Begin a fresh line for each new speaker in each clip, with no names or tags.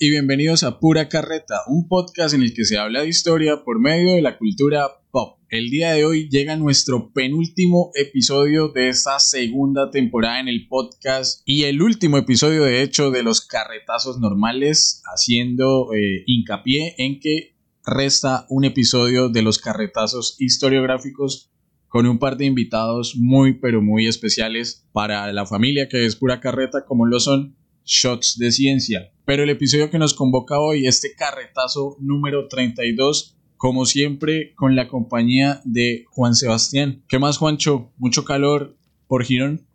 Y bienvenidos a Pura Carreta, un podcast en el que se habla de historia por medio de la cultura pop. El día de hoy llega nuestro penúltimo episodio de esta segunda temporada en el podcast y el último episodio de hecho de los carretazos normales, haciendo eh, hincapié en que resta un episodio de los carretazos historiográficos con un par de invitados muy pero muy especiales para la familia que es Pura Carreta como lo son Shots de Ciencia. Pero el episodio que nos convoca hoy, este carretazo número 32, como siempre, con la compañía de Juan Sebastián. ¿Qué más, Juancho? ¿Mucho calor por Girón?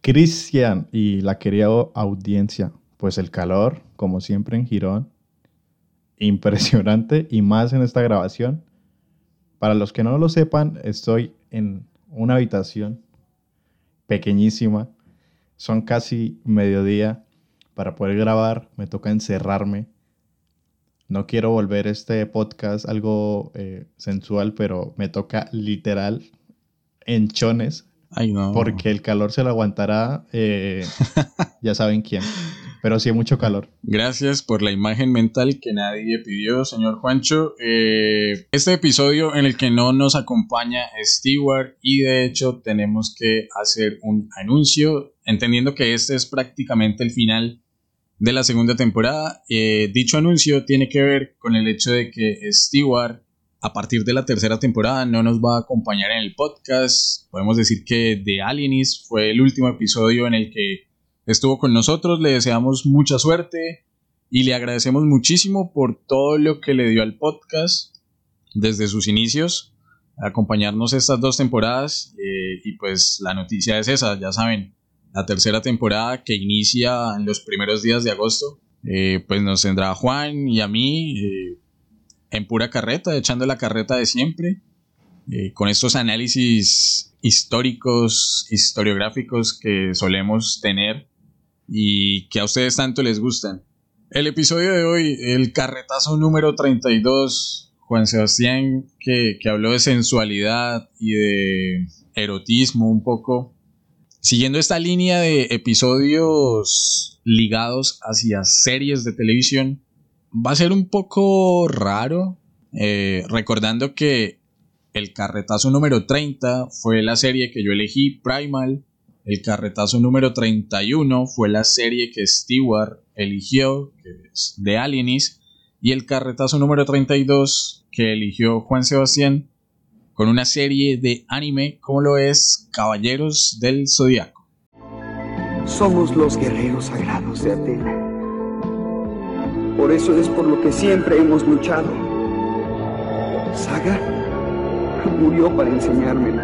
Cristian y la querida audiencia, pues el calor, como siempre en Girón, impresionante y más en esta grabación. Para los que no lo sepan, estoy en una habitación pequeñísima, son casi mediodía para poder grabar me toca encerrarme. No quiero volver este podcast algo eh, sensual, pero me toca literal enchones.
Ay, no.
Porque el calor se lo aguantará, eh, ya saben quién. Pero sí mucho calor.
Gracias por la imagen mental que nadie pidió, señor Juancho. Eh, este episodio en el que no nos acompaña Stewart y de hecho tenemos que hacer un anuncio, entendiendo que este es prácticamente el final de la segunda temporada. Eh, dicho anuncio tiene que ver con el hecho de que Stewart a partir de la tercera temporada no nos va a acompañar en el podcast. Podemos decir que The Alienis fue el último episodio en el que estuvo con nosotros. Le deseamos mucha suerte y le agradecemos muchísimo por todo lo que le dio al podcast desde sus inicios, acompañarnos estas dos temporadas eh, y pues la noticia es esa, ya saben, la tercera temporada que inicia en los primeros días de agosto. Eh, pues nos tendrá Juan y a mí eh, en pura carreta, echando la carreta de siempre, eh, con estos análisis históricos, historiográficos que solemos tener y que a ustedes tanto les gustan. El episodio de hoy, el carretazo número 32, Juan Sebastián, que, que habló de sensualidad y de erotismo un poco, Siguiendo esta línea de episodios ligados hacia series de televisión, va a ser un poco raro, eh, recordando que el carretazo número 30 fue la serie que yo elegí, Primal, el carretazo número 31 fue la serie que Stewart eligió, que es de Alienis, y el carretazo número 32 que eligió Juan Sebastián con una serie de anime como lo es Caballeros del Zodiaco.
Somos los guerreros sagrados de Atena. Por eso es por lo que siempre hemos luchado. Saga murió para enseñármelo.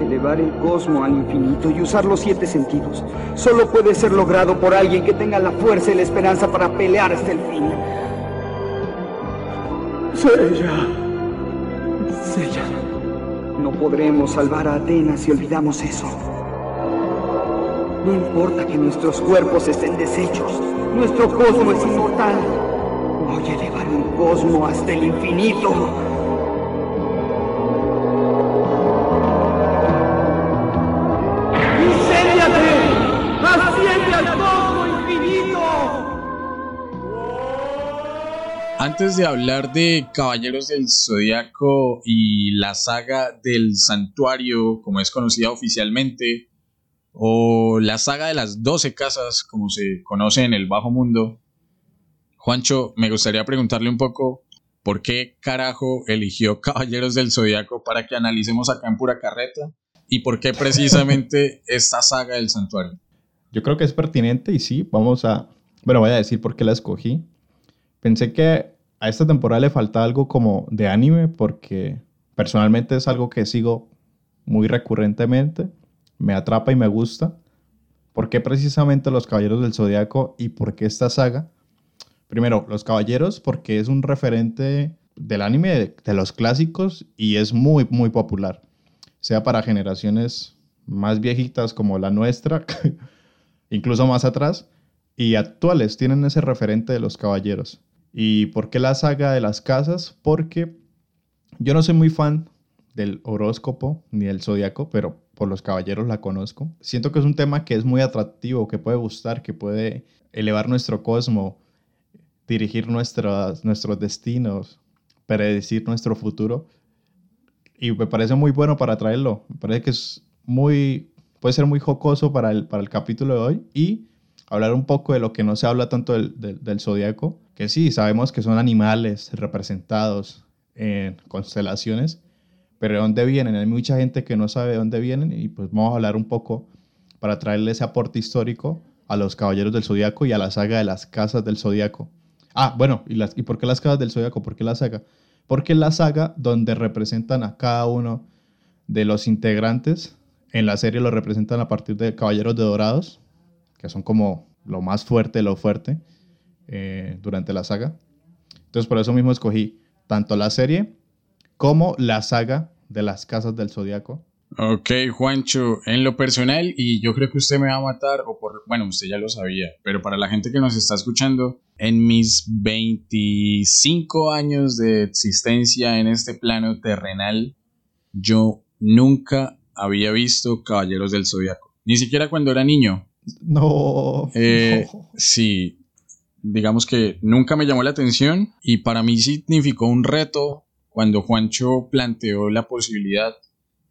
Elevar el cosmo al infinito y usar los siete sentidos solo puede ser logrado por alguien que tenga la fuerza y la esperanza para pelear hasta el fin. Sella. No podremos salvar a Atenas si olvidamos eso. No importa que nuestros cuerpos estén deshechos, nuestro cosmo es inmortal. Voy a elevar un cosmo hasta el infinito.
Antes de hablar de Caballeros del Zodiaco y la saga del Santuario, como es conocida oficialmente, o la saga de las 12 casas, como se conoce en el Bajo Mundo, Juancho, me gustaría preguntarle un poco por qué carajo eligió Caballeros del Zodiaco para que analicemos acá en pura carreta y por qué precisamente esta saga del Santuario.
Yo creo que es pertinente y sí, vamos a, bueno, voy a decir por qué la escogí. Pensé que a esta temporada le falta algo como de anime porque personalmente es algo que sigo muy recurrentemente, me atrapa y me gusta. ¿Por qué precisamente los Caballeros del Zodiaco y por qué esta saga? Primero, los Caballeros porque es un referente del anime de, los clásicos y es muy, muy popular. Sea para generaciones más viejitas como la nuestra, incluso más atrás, y actuales tienen ese referente de los Caballeros. ¿Y por qué la saga de las casas? Porque yo no soy muy fan del horóscopo ni del zodiaco, pero por los caballeros la conozco. Siento que es un tema que es muy atractivo, que puede gustar, que puede elevar nuestro cosmo, dirigir nuestros, destinos, predecir nuestro futuro. Y me parece muy bueno para traerlo. Me parece que es muy, puede ser muy jocoso para el, para el capítulo de hoy. Y hablar un poco de lo que no se habla tanto del, del, zodiaco, que sí, sabemos que son animales representados en constelaciones, pero ¿de dónde vienen? Hay mucha gente que no sabe de dónde vienen y pues vamos a hablar un poco para traerle ese aporte histórico a los caballeros del zodiaco y a la saga de las casas del zodiaco. Ah, bueno, ¿y, las, ¿y por qué las casas del zodiaco? ¿Por qué la saga? Porque es la saga donde representan a cada uno de los integrantes. En la serie lo representan a partir de Caballeros de Dorados, que son como lo más fuerte lo fuerte eh, durante la saga. Entonces por eso mismo escogí tanto la serie como la saga de las casas del zodiaco.
Ok, Juancho, en lo personal, y yo creo que usted me va a matar, o por, bueno, usted ya lo sabía, pero para la gente que nos está escuchando, en mis 25 años de existencia en este plano terrenal, yo nunca había visto Caballeros del Zodiaco, ni siquiera cuando era niño.
No.
Eh,
no.
Sí, digamos que nunca me llamó la atención y para mí significó un reto cuando Juancho planteó la posibilidad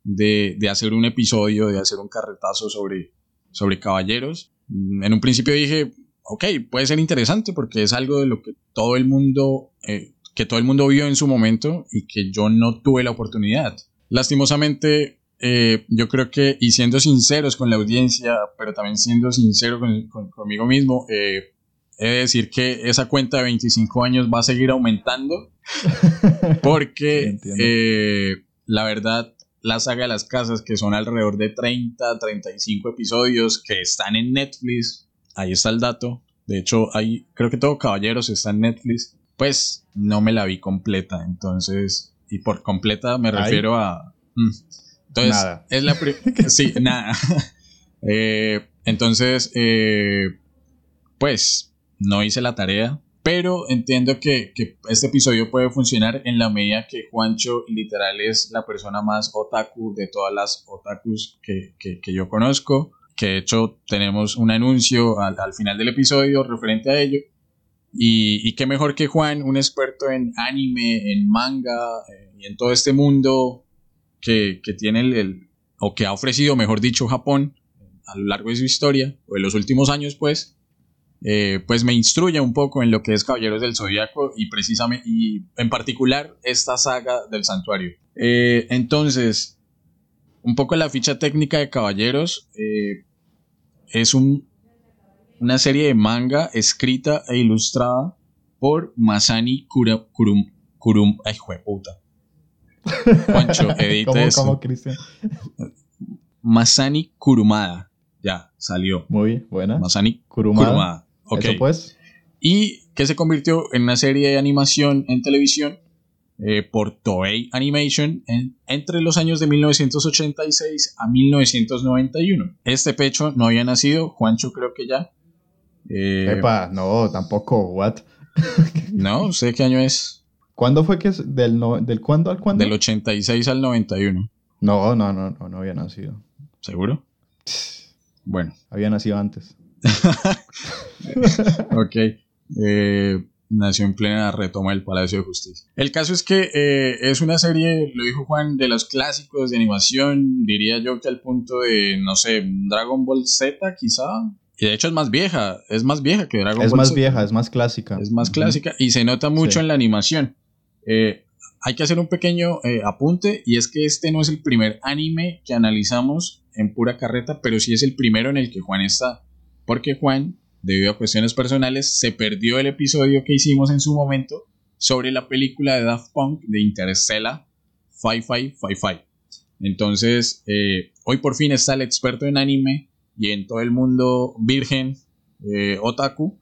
de, de, hacer un episodio, de hacer un carretazo sobre, sobre caballeros. En un principio dije, ok, puede ser interesante porque es algo de lo que todo el mundo, eh, que todo el mundo vio en su momento y que yo no tuve la oportunidad. Lastimosamente, eh, yo creo que, y siendo sinceros con la audiencia, pero también siendo sincero con, con, conmigo mismo, eh, he de decir que esa cuenta de 25 años va a seguir aumentando porque sí, la verdad la saga de las casas, que son alrededor de 30, 35 episodios que están en Netflix. Ahí está el dato. De hecho, ahí creo que todo Caballeros está en Netflix. Pues no me la vi completa. Entonces, y por completa me refiero Ay. a. Mm. Entonces,
nada.
es la. sí, nada. eh, entonces, eh, pues no hice la tarea pero entiendo que, que, este episodio puede funcionar en la medida que Juancho literal es la persona más otaku de todas las otakus que, que, que yo conozco. Que de hecho tenemos un anuncio al, al final del episodio referente a ello. Y, y, qué mejor que Juan, un experto en anime, en manga eh, y en todo este mundo que, que tiene el, el, o que ha ofrecido, mejor dicho, Japón a lo largo de su historia, o de los últimos años, pues eh, pues me instruye un poco en lo que es Caballeros del Zodiaco y precisamente y en particular esta saga del santuario. Eh, entonces, un poco la ficha técnica de Caballeros eh, es un, una serie de manga escrita e ilustrada por Masani Kurum, Kurum, ay, puta. Juancho,
¿Cómo,
eso.
¿Cómo, Cristian?
Masani Kurumada. Ya, salió.
Muy buena.
Masani
Kurumada.
Kurumada.
Okay. Eso pues.
Y que se convirtió en una serie de animación en televisión eh, por Toei Animation en, entre los años de 1986 a 1991. Este pecho no había nacido, Juancho creo que ya.
Eh, Epa, no, tampoco, what?
no, sé qué año es.
¿Cuándo fue que es? ¿Del, no, ¿Del cuándo al cuándo?
Del 86 al 91.
No, no, no, no, no había nacido.
¿Seguro? Bueno.
Había nacido antes.
ok. Eh, nació en plena retoma del Palacio de Justicia. El caso es que eh, es una serie, lo dijo Juan, de los clásicos de animación, diría yo que al punto de, no sé, Dragon Ball Z quizá. Y de hecho es más vieja, es más vieja que Dragon
es
Ball
más
Z.
vieja, es más clásica.
Es más clásica y se nota mucho sí. en la animación. Eh, hay que hacer un pequeño eh, apunte y es que este no es el primer anime que analizamos en pura carreta, pero sí es el primero en el que Juan está. Porque Juan, debido a cuestiones personales, se perdió el episodio que hicimos en su momento sobre la película de Daft Punk de Interstellar 5555. Entonces, eh, hoy por fin está el experto en anime y en todo el mundo virgen, eh, otaku.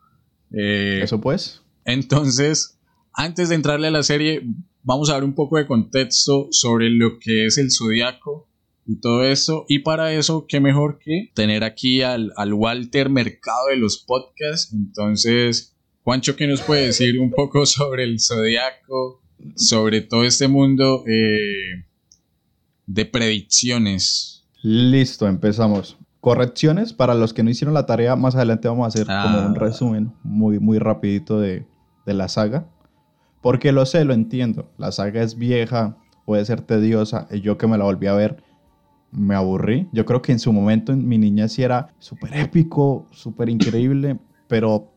Eso pues.
Entonces, antes de entrarle a la serie, vamos a dar un poco de contexto sobre lo que es el zodiaco y todo eso. Y para eso, qué mejor que tener aquí al, al, Walter Mercado de los podcasts. Entonces, Juancho, ¿qué nos puede decir un poco sobre el zodiaco? Sobre todo este mundo eh, de predicciones.
Listo, empezamos. Correcciones para los que no hicieron la tarea, más adelante vamos a hacer ah. como un resumen muy, muy rapidito de, de la saga. Porque lo sé, lo entiendo. La saga es vieja, puede ser tediosa. Y yo que me la volví a ver, me aburrí. Yo creo que en su momento, en mi niñez, sí era súper épico, súper increíble. pero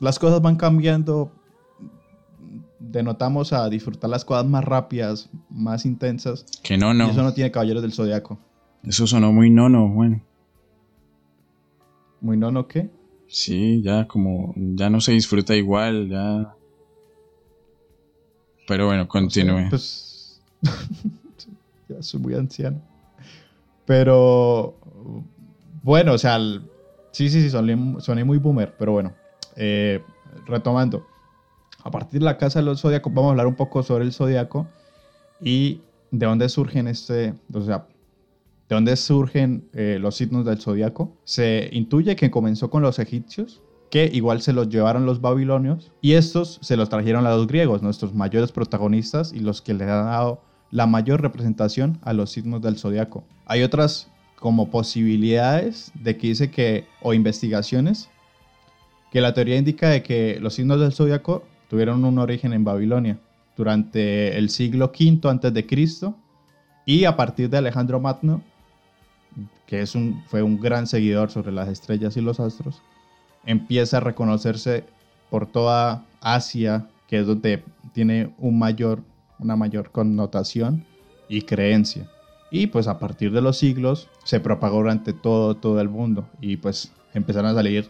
las cosas van cambiando. Denotamos a disfrutar las cosas más rápidas, más intensas.
Que no, no.
Y eso no tiene Caballeros del Zodiaco.
Eso sonó muy nono, bueno.
¿Muy nono qué?
Sí, ya como, ya no se disfruta igual, ya. Pero bueno, continúe.
pues, ya soy muy anciano. Pero, bueno, o sea, sí, sí, sí, soné, muy boomer, pero bueno, eh, retomando. A partir de la casa de los zodiacos, vamos a hablar un poco sobre el zodiaco y de dónde surgen este, o sea, de dónde surgen eh, los signos del zodiaco. Se intuye que comenzó con los egipcios, que igual se los llevaron los babilonios, y estos se los trajeron a los griegos, nuestros mayores protagonistas y los que le han dado la mayor representación a los signos del zodiaco. Hay otras como posibilidades de que dice que, o investigaciones, que la teoría indica de que los signos del zodiaco tuvieron un origen en Babilonia durante el siglo V antes de Cristo y a partir de Alejandro Magno que es un, fue un gran seguidor sobre las estrellas y los astros, empieza a reconocerse por toda Asia, que es donde tiene una mayor connotación y creencia. Y pues a partir de los siglos se propagó durante todo, todo el mundo y pues empezaron a salir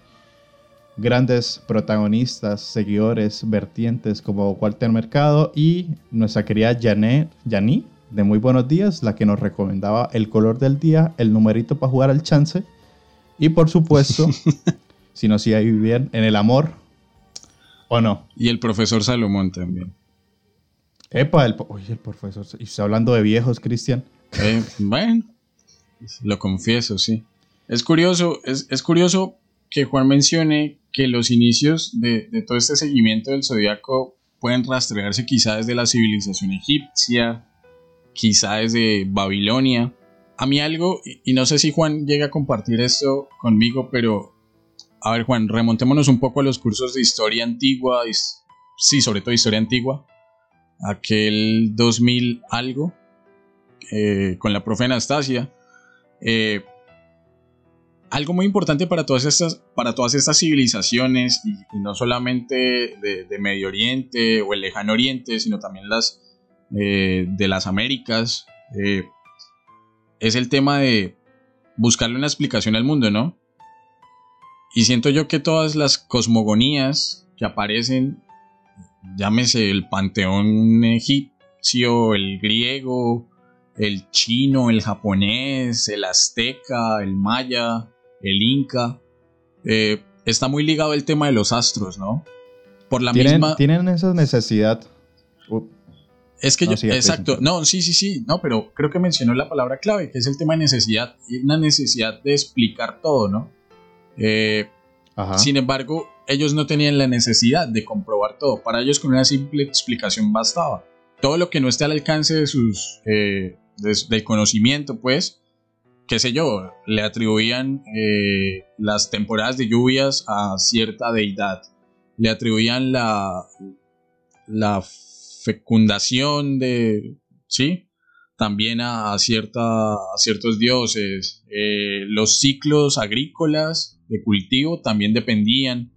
grandes protagonistas, seguidores, vertientes como Walter Mercado y nuestra querida Janet, Janí, de Muy Buenos Días, la que nos recomendaba el color del día, el numerito para jugar al chance. Y por supuesto, si nos iba a vivir en el amor o no.
Y el profesor Salomón también.
Epa, el, oye, el profesor. Y está hablando de viejos, Cristian.
Eh, bueno, lo confieso, sí. Es curioso, es, curioso que Juan mencione que los inicios de, de todo este seguimiento del zodiaco pueden rastrearse quizá desde la civilización egipcia, quizá desde Babilonia. A mí algo, y no sé si Juan llega a compartir esto conmigo, pero a ver Juan, remontémonos un poco a los cursos de historia antigua, sí, sobre todo historia antigua, aquel 2000 algo, eh, con la profe Anastasia. Eh, algo muy importante para todas estas, para todas estas civilizaciones, y, no solamente de, Medio Oriente o el Lejano Oriente, sino también las eh, de las Américas, es el tema de buscarle una explicación al mundo, ¿no? Y siento yo que todas las cosmogonías que aparecen, llámese el panteón egipcio, el griego, el chino, el japonés, el azteca, el maya, el inca, eh, está muy ligado el tema de los astros, ¿no?
Por la misma... Tienen esa necesidad.
Es que yo, exacto, no, sí, sí, sí, no, pero creo que mencionó la palabra clave, que es el tema de necesidad, y una necesidad de explicar todo, ¿no? Eh, sin embargo, ellos no tenían la necesidad de comprobar todo, para ellos con una simple explicación bastaba. Todo lo que no esté al alcance de sus, eh, del conocimiento, pues, qué sé yo, le atribuían eh, las temporadas de lluvias a cierta deidad, le atribuían la, la fecundación de, ¿sí? También a, cierta, a ciertos dioses. Eh, los ciclos agrícolas de cultivo también dependían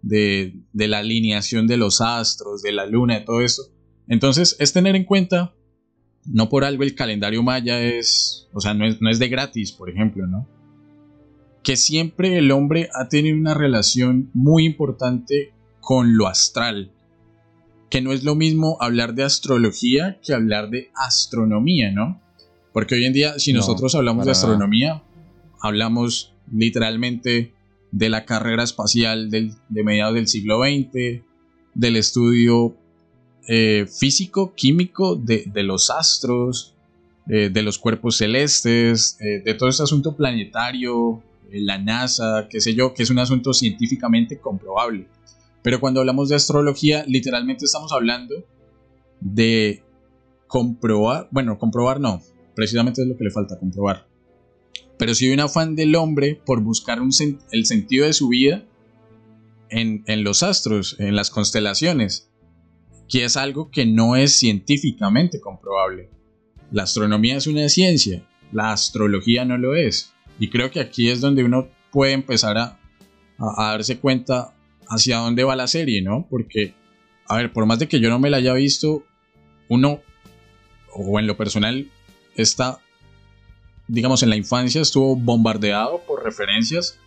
de, la alineación de los astros, de la luna, de todo esto. Entonces es tener en cuenta, no por algo el calendario maya es, o sea, no es, no es de gratis, por ejemplo, ¿no? Que siempre el hombre ha tenido una relación muy importante con lo astral, que no es lo mismo hablar de astrología que hablar de astronomía, ¿no? Porque hoy en día, si nosotros hablamos de astronomía, hablamos literalmente de la carrera espacial de mediados del siglo XX, del estudio eh, físico, químico de, los astros, eh, de los cuerpos celestes, eh, de todo este asunto planetario, la NASA, qué sé yo, que es un asunto científicamente comprobable. Pero cuando hablamos de astrología, literalmente estamos hablando de comprobar, bueno, comprobar no, precisamente es lo que le falta, comprobar. Pero hay un afán del hombre por buscar el sentido de su vida en, en los astros, en las constelaciones, que es algo que no es científicamente comprobable. La astronomía es una ciencia, la astrología no lo es. Y creo que aquí es donde uno puede empezar a, a, darse cuenta hacia dónde va la serie, ¿no? Porque, a ver, por más de que yo no me la haya visto, uno, o en lo personal, está, digamos, en la infancia estuvo bombardeado por referencias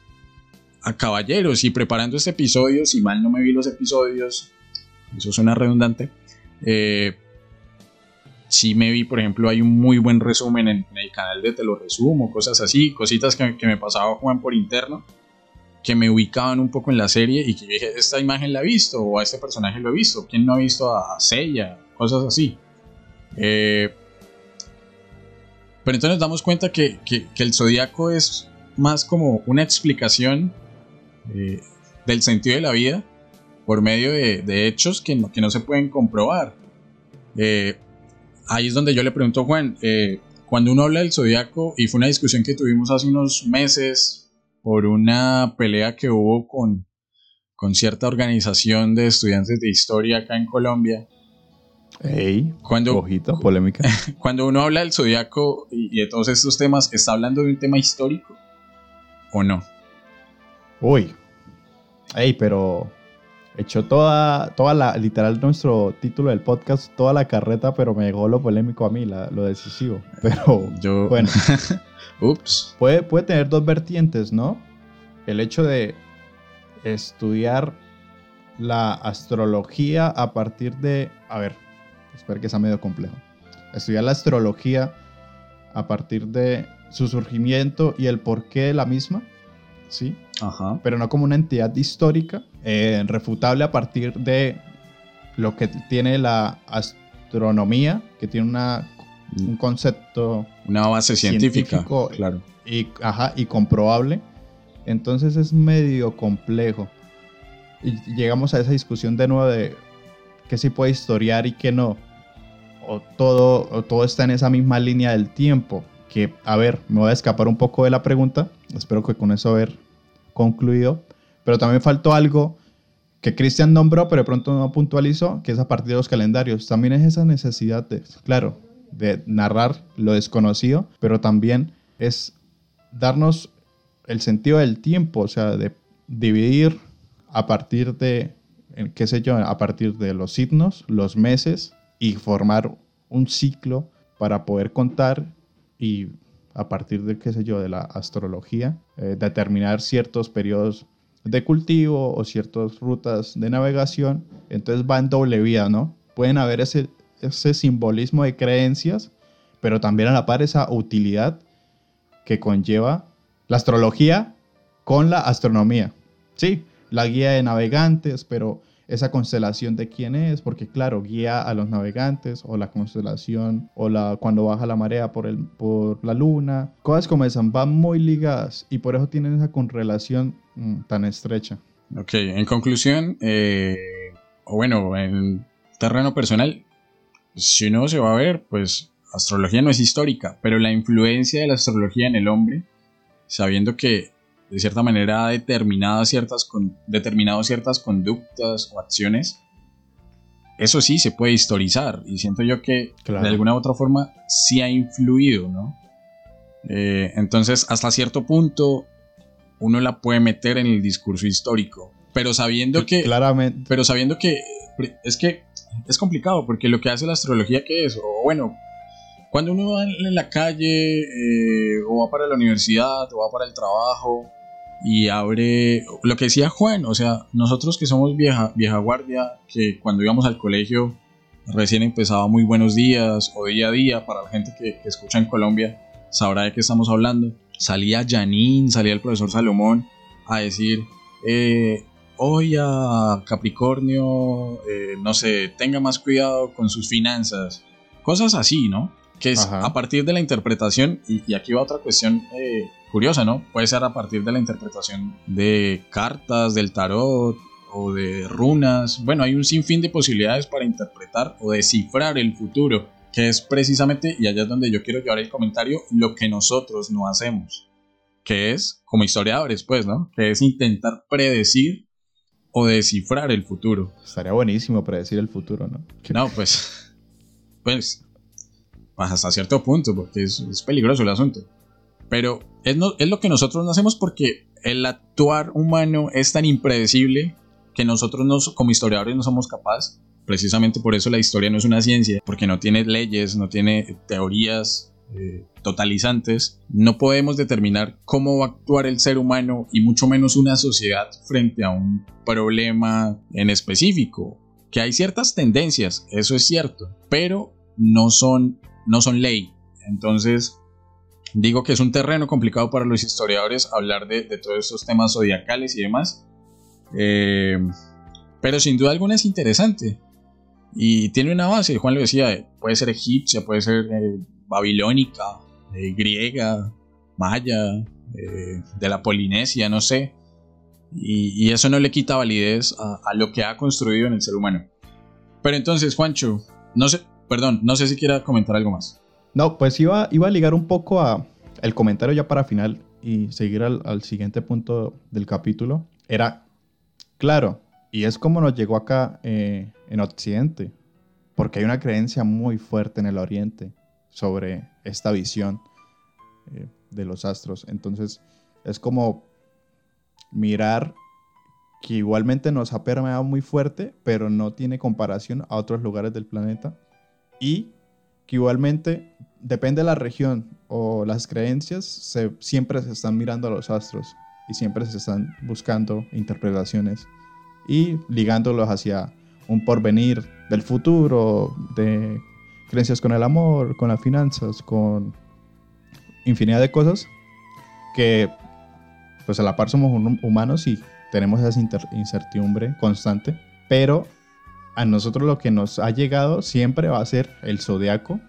a caballeros y preparando este episodio, si mal no me vi los episodios, eso suena redundante, eh, sí me vi, por ejemplo, hay un muy buen resumen en, el canal de Te lo resumo, cosas así, cositas que, me pasaba Juan por interno, que me ubicaban un poco en la serie y que dije, esta imagen la he visto, o a este personaje lo he visto, ¿quién no ha visto a Seiya? Cosas así. Eh, pero entonces nos damos cuenta que, el zodiaco es más como una explicación eh, del sentido de la vida por medio de, hechos que no, que no, se pueden comprobar. Eh, ahí es donde yo le pregunto a Juan, eh, cuando uno habla del zodiaco, y fue una discusión que tuvimos hace unos meses por una pelea que hubo con, con cierta organización de estudiantes de historia acá en Colombia.
Ey, cuando, ojito, polémica.
Cuando uno habla del zodiaco y, de todos estos temas, ¿está hablando de un tema histórico o no?
Uy, ey, pero echó toda, toda la, literal nuestro título del podcast, toda la carreta, pero me llegó lo polémico a mí, lo decisivo. Pero Yo... bueno, Ups. Puede, puede tener dos vertientes, ¿no? El hecho de estudiar la astrología a partir de, a ver, espero que sea medio complejo. Estudiar la astrología a partir de su surgimiento y el porqué de la misma, ¿sí? Ajá. Pero no como una entidad histórica, eh, refutable a partir de lo que tiene la astronomía, que tiene una, un concepto...
Una base científica,
claro. Y, ajá, y comprobable. Entonces es medio complejo. Y llegamos a esa discusión de nuevo de qué se puede historiar y qué no. O todo, todo está en esa misma línea del tiempo. Que, a ver, me voy a escapar un poco de la pregunta. Espero que con eso haber concluido. Pero también faltó algo que Cristian nombró, pero de pronto no puntualizó, que es a partir de los calendarios. También es esa necesidad de, claro, de narrar lo desconocido, pero también es darnos el sentido del tiempo, o sea, de dividir a partir de, qué sé yo, a partir de los signos, los meses y formar un ciclo para poder contar y a partir de, qué sé yo, de la astrología, eh, determinar ciertos periodos de cultivo o ciertas rutas de navegación, entonces va en doble vía, ¿no? Pueden haber ese, ese simbolismo de creencias, pero también a la par esa utilidad que conlleva la astrología con la astronomía. Sí, la guía de navegantes, pero esa constelación de quién es, porque claro, guía a los navegantes o la constelación o la cuando baja la marea por, el, por la luna, cosas como esas van muy ligadas y por eso tienen esa correlación mm, tan estrecha.
Ok, en conclusión, eh, o bueno, en terreno personal, si uno se va a ver, pues astrología no es histórica, pero la influencia de la astrología en el hombre, sabiendo que de cierta manera ha determinado ciertas, determinado ciertas conductas o acciones, eso sí se puede historizar y siento yo que de alguna u otra forma sí ha influido, ¿no? Eh, entonces, hasta cierto punto, uno la puede meter en el discurso histórico, pero sabiendo que...
Claramente.
Pero sabiendo que... Es que es complicado, porque lo que hace la astrología, ¿qué es? O bueno, cuando uno va en la calle, eh, o va para la universidad, o va para el trabajo, y abre lo que decía Juan, o sea, nosotros que somos vieja, vieja guardia, que cuando íbamos al colegio recién empezaba muy buenos días o día a día, para la gente que, escucha en Colombia, sabrá de qué estamos hablando. Salía Janine, salía el profesor Salomón a decir, eh, hoy a Capricornio, eh, no sé, tenga más cuidado con sus finanzas, cosas así, ¿no? Que es a partir de la interpretación, y, aquí va otra cuestión eh, curiosa, ¿no? Puede ser a partir de la interpretación de cartas, del tarot o de runas. Bueno, hay un sinfín de posibilidades para interpretar o descifrar el futuro, que es precisamente, y allá es donde yo quiero llevar el comentario, lo que nosotros no hacemos, que es, como historiadores, pues, ¿no? Que es intentar predecir o descifrar el futuro.
Estaría buenísimo predecir el futuro, ¿no?
No, pues, pues, hasta cierto punto, porque es, es peligroso el asunto. Pero es, no, es, lo que nosotros no hacemos porque el actuar humano es tan impredecible que nosotros no, como historiadores no somos capaces. Precisamente por eso la historia no es una ciencia, porque no tiene leyes, no tiene teorías eh, totalizantes. No podemos determinar cómo va a actuar el ser humano y mucho menos una sociedad frente a un problema en específico. Que hay ciertas tendencias, eso es cierto, pero no son, no son ley. Entonces, digo que es un terreno complicado para los historiadores hablar de, todos estos temas zodiacales y demás. Eh, pero sin duda alguna es interesante. Y tiene una base, Juan lo decía, puede ser egipcia, puede ser eh, babilónica, eh, griega, maya, de la Polinesia, no sé. Y, y, eso no le quita validez a, a, lo que ha construido en el ser humano. Pero entonces, Juancho, no sé, perdón, no sé si quiera comentar algo más.
No, pues iba, iba a ligar un poco a el comentario ya para final y seguir al, siguiente punto del capítulo. Era, claro, y es como nos llegó acá eh, en Occidente, porque hay una creencia muy fuerte en el Oriente sobre esta visión eh, de los astros. Entonces, es como mirar que igualmente nos ha permeado muy fuerte, pero no tiene comparación a otros lugares del planeta. Y que igualmente, depende de la región o las creencias, se, siempre se están mirando a los astros y siempre se están buscando interpretaciones y ligándolos hacia un porvenir del futuro, de creencias con el amor, con las finanzas, con infinidad de cosas que pues a la par somos humanos y tenemos esa incertidumbre constante, pero a nosotros lo que nos ha llegado siempre va a ser el zodiaco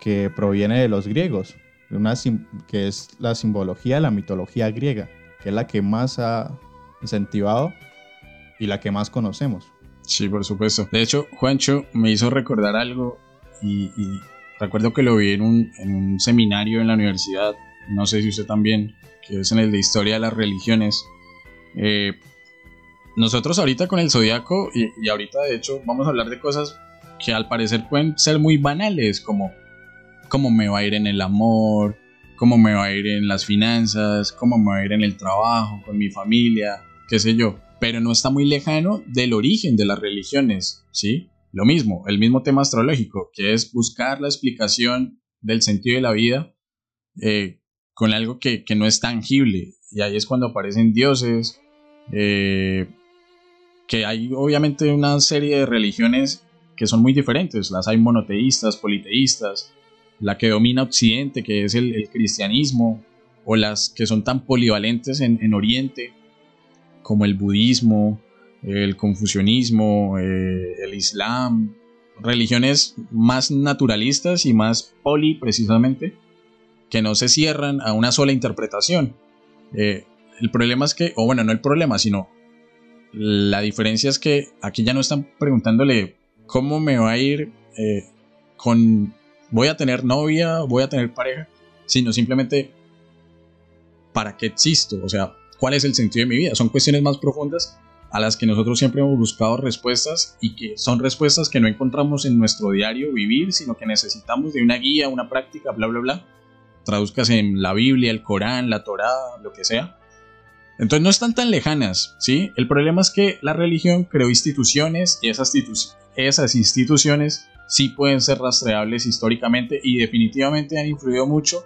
que proviene de los griegos, una que es la simbología la mitología griega, que es la que más ha incentivado y la que más conocemos.
Sí, por supuesto. De hecho, Juancho me hizo recordar algo y, y recuerdo que lo vi en un, en un, seminario en la universidad, no sé si usted también, que es en el de Historia de las Religiones. Eh, nosotros ahorita con el zodiaco, y, ahorita de hecho vamos a hablar de cosas que al parecer pueden ser muy banales, como cómo me va a ir en el amor, cómo me va a ir en las finanzas, cómo me va a ir en el trabajo, con mi familia, qué sé yo. Pero no está muy lejano del origen de las religiones, ¿sí? Lo mismo, el mismo tema astrológico, que es buscar la explicación del sentido de la vida eh, con algo que, que, no es tangible. Y ahí es cuando aparecen dioses, eh, que hay obviamente una serie de religiones que son muy diferentes. Las hay monoteístas, politeístas, la que domina Occidente, que es el, cristianismo, o las que son tan polivalentes en, en Oriente, como el budismo, el confucianismo, eh, el islam, religiones más naturalistas y más poli precisamente, que no se cierran a una sola interpretación. Eh, el problema es que, o bueno, no el problema, sino la diferencia es que aquí ya no están preguntándole cómo me va a ir eh, con, voy a tener novia, voy a tener pareja, sino simplemente para qué existo, o sea, cuál es el sentido de mi vida. Son cuestiones más profundas a las que nosotros siempre hemos buscado respuestas y que son respuestas que no encontramos en nuestro diario vivir, sino que necesitamos de una guía, una práctica, bla, bla, bla. Traduzcas en la Biblia, el Corán, la Torá, lo que sea. Entonces no están tan lejanas, ¿sí? El problema es que la religión creó instituciones y esas, institu esas instituciones sí pueden ser rastreables históricamente y definitivamente han influido mucho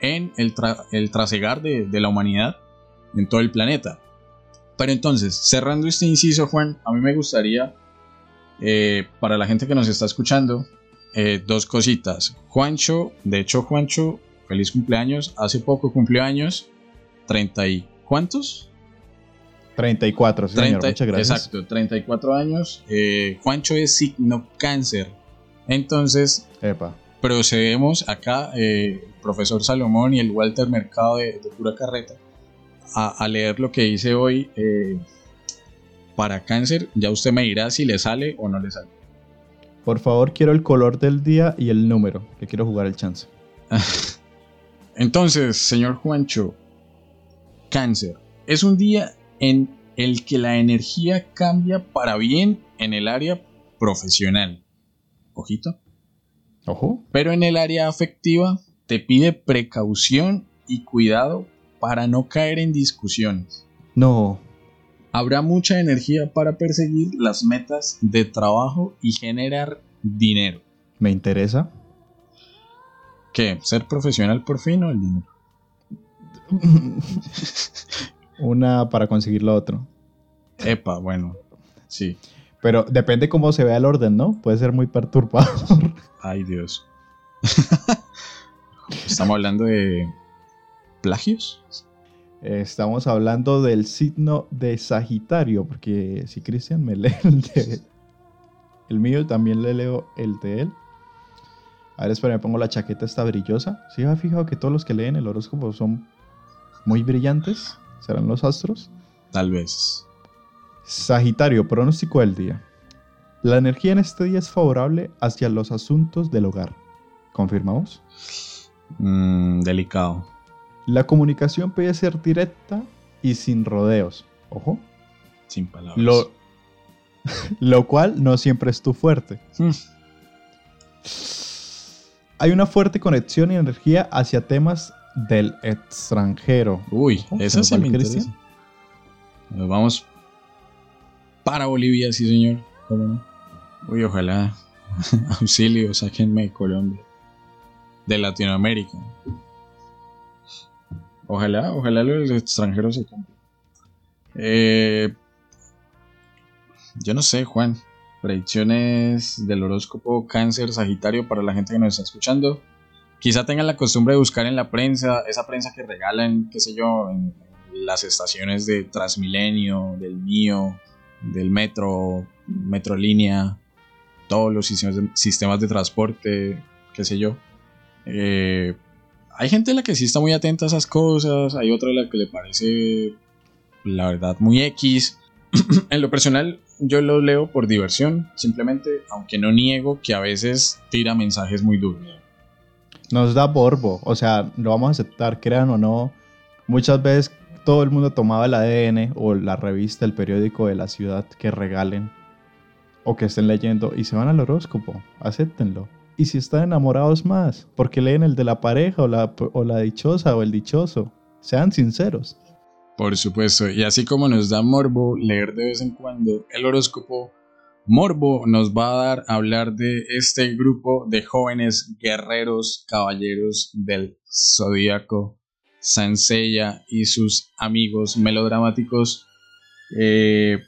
en el, tra el trasegar de, la humanidad en todo el planeta. Pero entonces, cerrando este inciso, Juan, a mí me gustaría, eh, para la gente que nos está escuchando, eh, dos cositas. Juancho, de hecho, Juancho, feliz cumpleaños. Hace poco cumplió años. ¿30 y cuántos?
34, señor. 30, muchas gracias.
Exacto, 34 años. Eh, Juancho es signo cáncer. Entonces,
Epa.
procedemos acá, eh, el profesor Salomón y el Walter Mercado de, de Pura Carreta a, a, leer lo que hice hoy eh, para cáncer. Ya usted me dirá si le sale o no le sale.
Por favor, quiero el color del día y el número, que quiero jugar el chance.
Entonces, señor Juancho, cáncer. Es un día en el que la energía cambia para bien en el área profesional. Ojito.
Ojo.
Pero en el área afectiva te pide precaución y cuidado para no caer en discusiones.
No.
Habrá mucha energía para perseguir las metas de trabajo y generar dinero.
Me interesa.
¿Qué? ¿Ser profesional por fin o el dinero?
Una para conseguir lo otro.
Epa, bueno, sí.
Pero depende cómo se vea el orden, ¿no? Puede ser muy perturbador.
Ay, Dios. Estamos hablando de plagios.
Estamos hablando del signo de Sagitario, porque si Cristian me lee el de el mío, también le leo el de él. A ver, espera, me pongo la chaqueta esta brillosa. ¿Sí ha fijado que todos los que leen el horóscopo son muy brillantes? ¿Serán los astros?
Tal vez.
Sagitario, pronóstico del día. La energía en este día es favorable hacia los asuntos del hogar. ¿Confirmamos?
Mm, delicado.
La comunicación puede ser directa y sin rodeos. Ojo.
Sin palabras.
Lo, lo cual no siempre es tu fuerte.
Hmm.
Hay una fuerte conexión y energía hacia temas del extranjero.
Uy, esa
¿se
sí me interesa. Nos vamos para Bolivia, sí señor. Uy, ojalá. Auxilio, sáquenme de Colombia. De Latinoamérica. Ojalá, ojalá los extranjeros se cumplan. Eh, yo no sé, Juan. Predicciones del horóscopo cáncer, sagitario para la gente que nos está escuchando. Quizá tengan la costumbre de buscar en la prensa, esa prensa que regalan, qué sé yo, en las estaciones de Transmilenio, del mío, del metro, Metrolínea, todos los sistemas de, transporte, qué sé yo. Eh, hay gente a la que sí está muy atenta a esas cosas, hay otra a la que le parece, la verdad, muy X. en lo personal, yo lo leo por diversión, simplemente, aunque no niego que a veces tira mensajes muy duros.
Nos da borbo, o sea, lo vamos a aceptar, crean o no. Muchas veces todo el mundo tomaba el ADN o la revista, el periódico de la ciudad que regalen o que estén leyendo y se van al horóscopo, acéptenlo. Y si están enamorados más, porque leen el de la pareja o la, o la dichosa o el dichoso, sean sinceros.
Por supuesto, y así como nos da morbo leer de vez en cuando el horóscopo, Morbo nos va a dar a hablar de este grupo de jóvenes guerreros, caballeros del zodíaco, Sansella y sus amigos melodramáticos. Eh,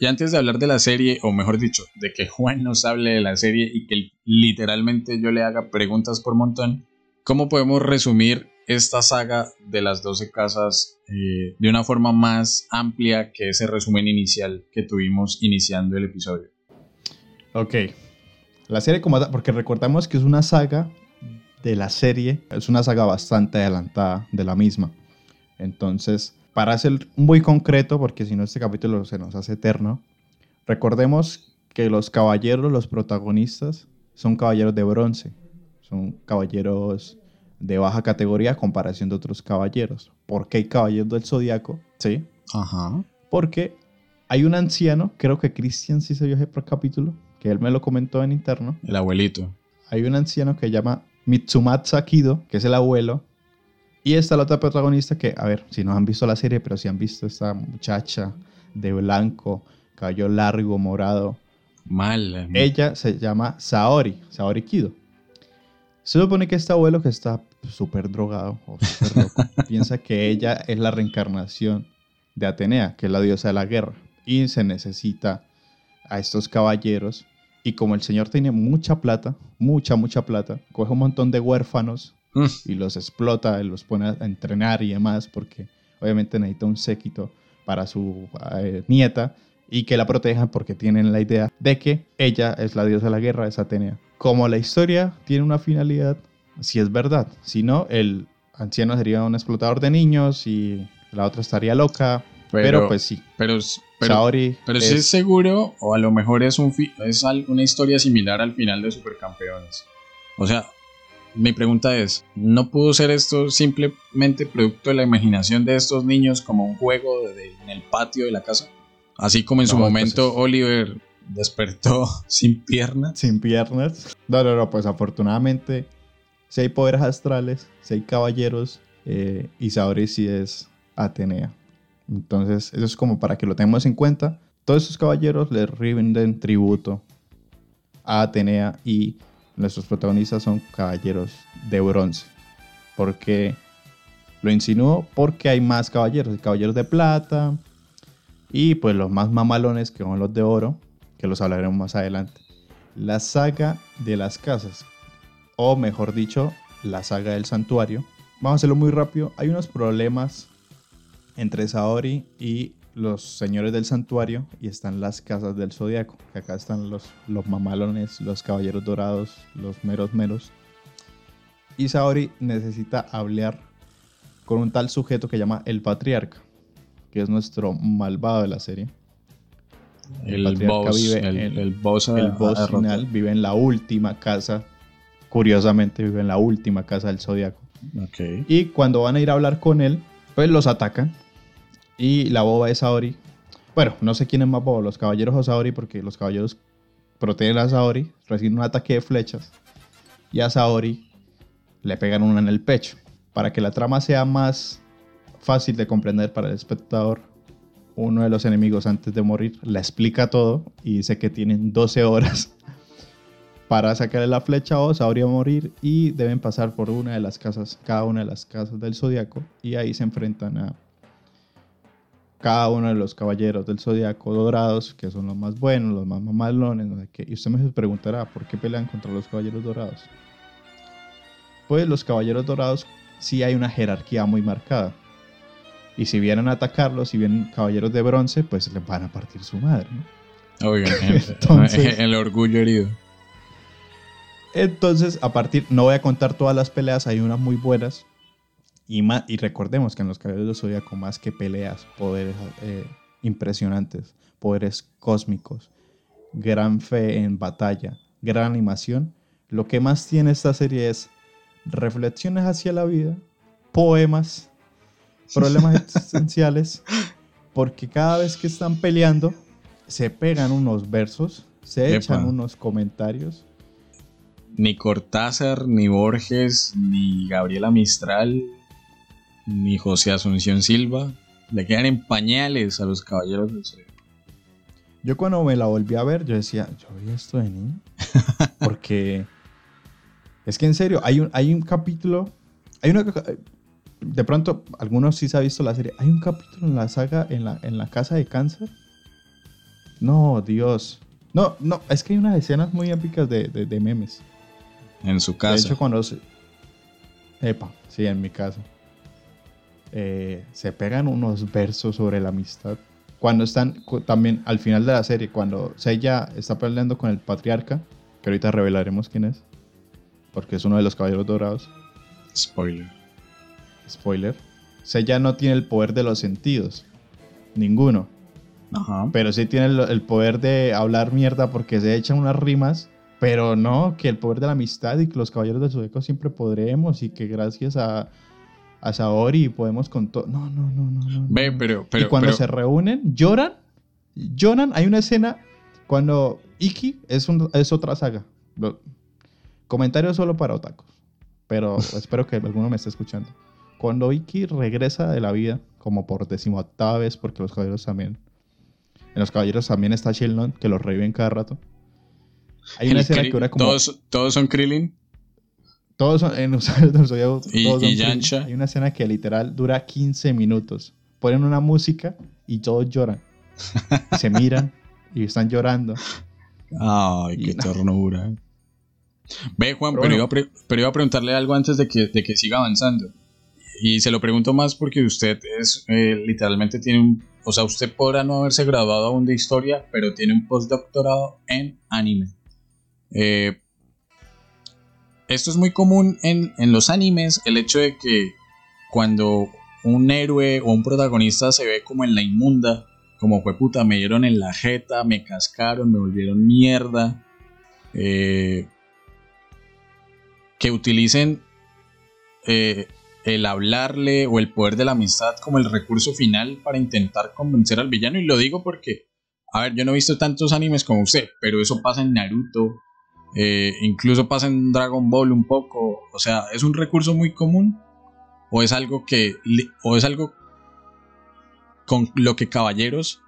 y antes de hablar de la serie, o mejor dicho, de que Juan nos hable de la serie y que literalmente yo le haga preguntas por montón, ¿cómo podemos resumir esta saga de las 12 casas eh, de una forma más amplia que ese resumen inicial que tuvimos iniciando el episodio?
Ok. La serie como porque recordamos que es una saga de la serie, es una saga bastante adelantada de la misma. Entonces, para ser muy concreto, porque si no este capítulo se nos hace eterno, recordemos que los caballeros, los protagonistas, son caballeros de bronce. Son caballeros de baja categoría a comparación de otros caballeros. ¿Por qué hay caballeros del zodiaco? Sí.
Ajá.
Porque hay un anciano, creo que Christian sí se vio ese capítulo, que él me lo comentó en interno.
El abuelito.
Hay un anciano que se llama Mitsumatsu Kido, que es el abuelo. Y está la otra protagonista que, a ver, si no han visto la serie, pero si han visto esta muchacha de blanco, cabello largo, morado.
Mal.
Ella se llama Saori, Saori Kido. Se supone que este abuelo que está súper drogado o súper loco, piensa que ella es la reencarnación de Atenea, que es la diosa de la guerra. Y se necesita a estos caballeros. Y como el señor tiene mucha plata, mucha, mucha plata, coge un montón de huérfanos
Mm.
y los explota, y los pone a entrenar y demás, porque obviamente necesita un séquito para su eh, nieta y que la protejan porque tienen la idea de que ella es la diosa de la guerra, es Atenea. Como la historia tiene una finalidad, si es verdad, si no, el anciano sería un explotador de niños y la otra estaría loca, pero, pues sí.
Pero, pero,
Saori
pero si
es-
es seguro, o a lo mejor es, un fi- es una historia similar al final de Supercampeones. O sea, mi pregunta es, ¿no pudo ser esto simplemente producto de la imaginación de estos niños como un juego en el patio de la casa? Así como en su momento Oliver despertó sin piernas.
Sin piernas. No, no, no, pues afortunadamente si hay poderes astrales, si hay caballeros, y Saori sí es Atenea. Entonces, eso es como para que lo tengamos en cuenta. Todos esos caballeros le rinden tributo a Atenea y nuestros protagonistas son caballeros de bronce. Porque lo insinuó porque hay más caballeros, caballeros de plata y pues los más mamalones que son los de oro, que los hablaremos más adelante. La saga de las casas, o mejor dicho, la saga del santuario. Vamos a hacerlo muy rápido. Hay unos problemas entre Saori y los señores del santuario y están las casas del zodiaco. Que acá están los, los mamalones, los caballeros dorados, los meros meros. Y Saori necesita hablar con un tal sujeto que llama el patriarca, que es nuestro malvado de la serie.
El, patriarca vive el,
en, el boss, final vive en la última casa. Curiosamente vive en la última casa del zodiaco. Y cuando van a ir a hablar con él, pues los atacan y la boba es Saori. Bueno, no sé quién es más bobo, los caballeros o Saori, porque los caballeros protegen a Saori, reciben un ataque de flechas. Y a Saori le pegan una en el pecho. Para que la trama sea más fácil de comprender para el espectador, uno de los enemigos antes de morir le explica todo y dice que tienen 12 horas para sacarle la flecha o Saori va a morir y deben pasar por una de las casas, cada una de las casas del zodiaco y ahí se enfrentan a cada uno de los caballeros del zodiaco dorados, que son los más buenos, los más mamalones, no sé qué. Y usted me preguntará, ¿por qué pelean contra los caballeros dorados? Pues los caballeros dorados sí hay una jerarquía muy marcada. Y si vienen a atacarlos, si vienen caballeros de bronce, pues les van a partir su madre, ¿no?
Entonces, el orgullo herido.
Entonces, a partir, no voy a contar todas las peleas, hay unas muy buenas, y, recordemos que en los Caballeros del Zodíaco, más que peleas, poderes eh, impresionantes, poderes cósmicos, gran fe en batalla, gran animación, lo que más tiene esta serie es reflexiones hacia la vida, poemas, problemas existenciales, porque cada vez que están peleando, se pegan unos versos, se echan unos comentarios.
Ni Cortázar, ni Borges, ni Gabriela Mistral ni José Asunción Silva. Le quedan en pañales a los caballeros del Zodíaco.
Yo cuando me la volví a ver, yo decía, yo vi esto de niño. Porque es que en serio, hay un, hay un capítulo, hay una... De pronto, algunos sí se ha visto la serie. Hay un capítulo en la saga, en la, en la casa de cáncer. No, Dios. No, no, es que hay unas escenas muy épicas de, de, memes.
En su casa.
De hecho, cuando se... Epa, sí, en mi casa. Eh, se pegan unos versos sobre la amistad. Cuando están también al final de la serie, cuando Seiya está peleando con el patriarca, que ahorita revelaremos quién es, porque es uno de los caballeros dorados.
Spoiler.
Spoiler. Seiya no tiene el poder de los sentidos. Ninguno. Pero sí tiene el, poder de hablar mierda porque se echan unas rimas. Pero no, que el poder de la amistad y que los caballeros del Zodíaco siempre podremos y que gracias a, a Saori podemos con todo. No, no, no, no.
Ve, pero, pero,
y cuando se reúnen, lloran. Lloran. Hay una escena cuando Iki es, es otra saga. Comentario solo para otakus. Pero espero que alguno me esté escuchando. Cuando Iki regresa de la vida, como por decimoctava vez, porque los caballeros también. En los caballeros también está Sheldon, que los reviven cada rato.
Hay una escena que dura como. ¿Todos, ¿Todos son Krillin?
Todos son, en todos y, son Hay una escena que literal dura 15 minutos. Ponen una música y todos lloran. se miran y están llorando.
Ay, qué ternura. Ve, Juan, pero, iba a preguntarle algo antes de que, de que siga avanzando. Y se lo pregunto más porque usted es, eh, literalmente tiene un, o sea, usted podrá no haberse graduado aún de historia, pero tiene un postdoctorado en anime. Eh, esto es muy común en, los animes, el hecho de que cuando un héroe o un protagonista se ve como en la inmunda, como fue puta, me dieron en la jeta, me cascaron, me volvieron mierda. Eh, que utilicen eh, el hablarle o el poder de la amistad como el recurso final para intentar convencer al villano. Y lo digo porque, a ver, yo no he visto tantos animes como usted, pero eso pasa en Naruto, eh, incluso pasa en Dragon Ball un poco. O sea, ¿es un recurso muy común? ¿O es algo que... o es algo con lo que Caballeros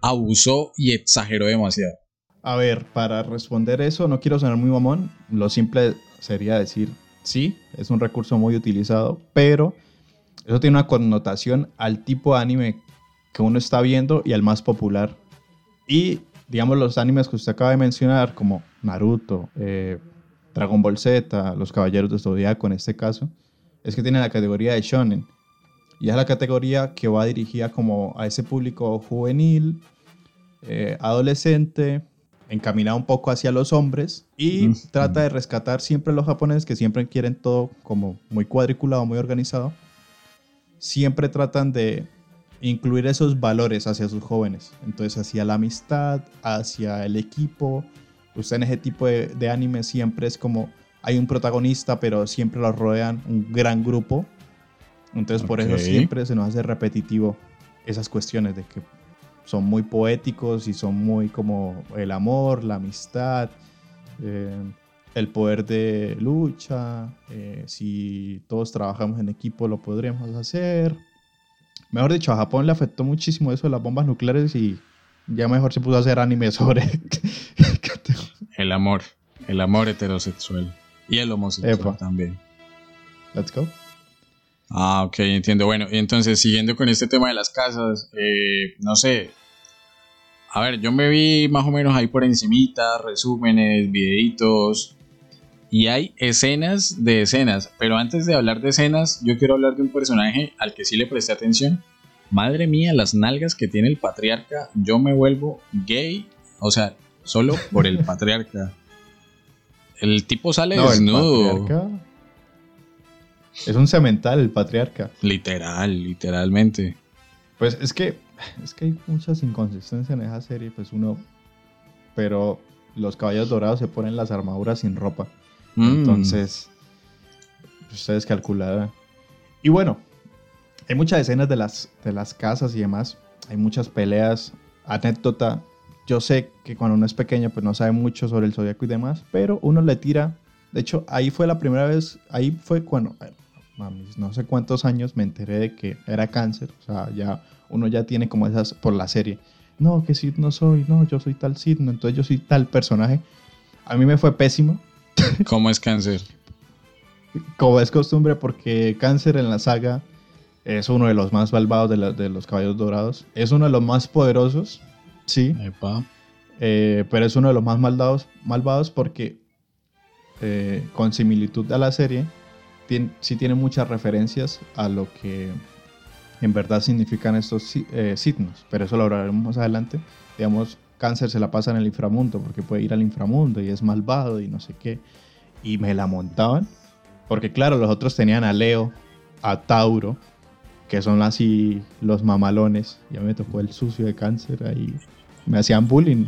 abusó y exageró demasiado?
A ver, para responder eso, no quiero sonar muy mamón. Lo simple sería decir, sí, es un recurso muy utilizado, pero eso tiene una connotación al tipo de anime que uno está viendo y al más popular. Y, digamos, los animes que usted acaba de mencionar, como Naruto, eh, Dragon Ball Z, Los Caballeros de Zodiaco en este caso, es que tienen la categoría de shonen. Y es la categoría que va dirigida como a ese público juvenil, eh, adolescente, encaminado un poco hacia los hombres y trata de rescatar siempre a los japoneses que siempre quieren todo como muy cuadriculado, muy organizado. Siempre tratan de incluir esos valores hacia sus jóvenes. Entonces hacia la amistad, hacia el equipo. Usted en ese tipo de, anime siempre es como hay un protagonista, pero siempre lo rodean un gran grupo. Entonces por eso siempre se nos hace repetitivo esas cuestiones de que son muy poéticos y son muy como el amor, la amistad, eh, el poder de lucha, eh, si todos trabajamos en equipo lo podríamos hacer. Mejor dicho, a Japón le afectó muchísimo eso de las bombas nucleares y ya mejor se pudo hacer anime sobre
el amor, el amor heterosexual y el homosexual también.
Let's go.
Ah, ok, entiendo. Bueno, entonces siguiendo con este tema de las casas, eh, no sé. A ver, yo me vi más o menos ahí por encimita, resúmenes, videitos, y hay escenas de escenas. Pero antes de hablar de escenas, yo quiero hablar de un personaje al que sí le presté atención. Madre mía, las nalgas que tiene el patriarca, yo me vuelvo gay, o sea, solo por el patriarca. El tipo sale desnudo.
Es un cemental el patriarca.
Literal, literalmente.
Pues es que es que hay muchas inconsistencias en esa serie, pues uno pero los caballos dorados se ponen las armaduras sin ropa. Mm. Entonces, ustedes calcularán. Y bueno, hay muchas escenas de las, de las casas y demás. Hay muchas peleas. Anécdota. Yo sé que cuando uno es pequeño, pues no sabe mucho sobre el zodiaco y demás, pero uno le tira. De hecho, ahí fue la primera vez. Ahí fue cuando no sé cuántos años me enteré de que era cáncer. O sea, ya uno ya tiene como esas por la serie. No, que Sid no soy, no, yo soy tal Sid, no, entonces yo soy tal personaje. A mí me fue pésimo.
¿Cómo es cáncer?
como es costumbre, porque cáncer en la saga es uno de los más malvados de, los caballos dorados. Es uno de los más poderosos, sí. Eh, pero es uno de los más malvados, malvados porque eh, con similitud a la serie sí tiene muchas referencias a lo que en verdad significan estos eh, signos, pero eso lo hablaremos más adelante. Digamos, cáncer se la pasa en el inframundo porque puede ir al inframundo y es malvado y no sé qué. Y me la montaban, porque claro, los otros tenían a Leo, a Tauro, que son así los mamalones. Ya me tocó el sucio de cáncer ahí. Me hacían bullying.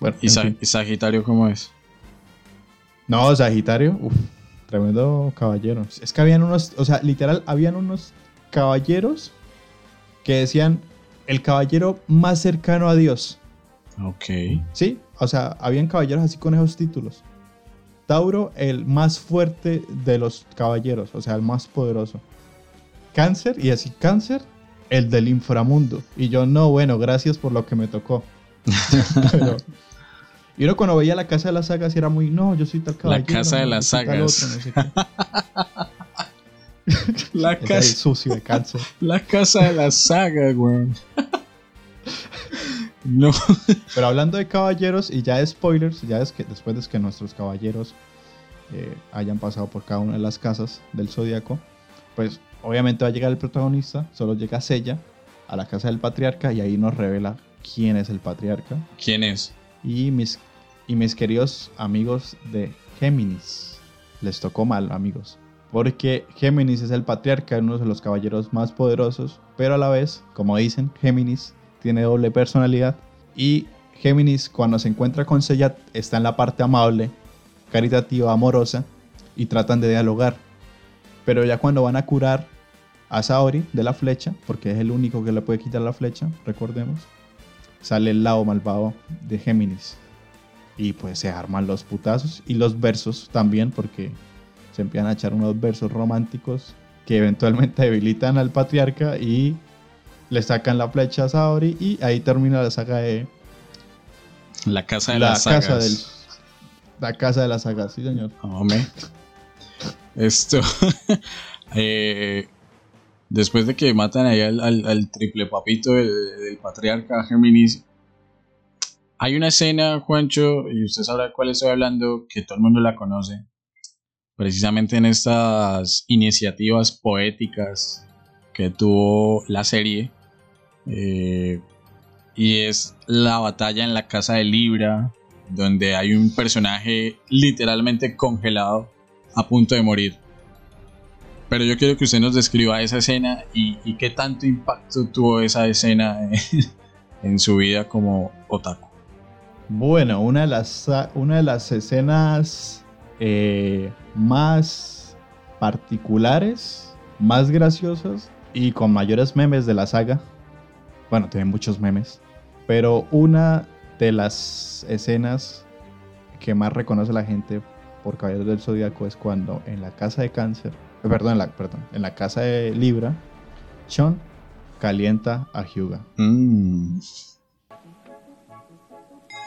Bueno, ¿Y, Sagitario cómo es?
No, Sagitario, uff Tremendo caballero. Es que habían unos, o sea, literal, habían unos caballeros que decían el caballero más cercano a Dios.
Ok.
Sí, o sea, habían caballeros así con esos títulos. Tauro, el más fuerte de los caballeros, o sea, el más poderoso. Cáncer, y así cáncer, el del inframundo. Y yo, no, bueno, gracias por lo que me tocó. Pero, y uno cuando veía la casa de las sagas era muy, no, yo soy tal caballero.
La casa de las sagas. la casa.
sucio de cáncer.
La casa de las sagas, güey. no.
Pero hablando de caballeros y ya de spoilers, ya es que después de que nuestros caballeros eh, hayan pasado por cada una de las casas del zodiaco, pues obviamente va a llegar el protagonista, solo llega Sella a la casa del patriarca y ahí nos revela quién es el patriarca.
¿Quién es?
Y mis, y mis queridos amigos de Géminis. Les tocó mal, amigos. Porque Géminis es el patriarca, uno de los caballeros más poderosos, pero a la vez, como dicen, Géminis tiene doble personalidad. Y Géminis, cuando se encuentra con Sella, está en la parte amable, caritativa, amorosa. y tratan de dialogar. Pero ya cuando van a curar a Saori de la flecha, porque es el único que le puede quitar la flecha, recordemos, sale el lado malvado de Géminis. Y pues se arman los putazos y los versos también, porque se empiezan a echar unos versos románticos que eventualmente debilitan al patriarca y le sacan la flecha a Saori y ahí termina la saga de
La casa de
la
las
casa
sagas.
del la casa de las sagas, sí señor.
Hombre. Esto. eh, después de que matan ahí al, al- triple papito del, del patriarca Géminis. Hay una escena, Juancho, y usted sabrá cuál estoy hablando, que todo el mundo la conoce. Precisamente en estas iniciativas poéticas que tuvo la serie. eh, y es la batalla en la casa de Libra, donde hay un personaje literalmente congelado a punto de morir. Pero yo quiero que usted nos describa esa escena y, qué tanto impacto tuvo esa escena en, su vida como otaku.
Bueno, una de las, una de las escenas eh, más particulares, más graciosas y con mayores memes de la saga. Bueno, tiene muchos memes. Pero una de las escenas que más reconoce la gente por Caballeros del Zodíaco es cuando en la casa de cáncer, eh, perdón, en la, perdón, en la casa de Libra, Sean calienta a Hyuga.
Mm,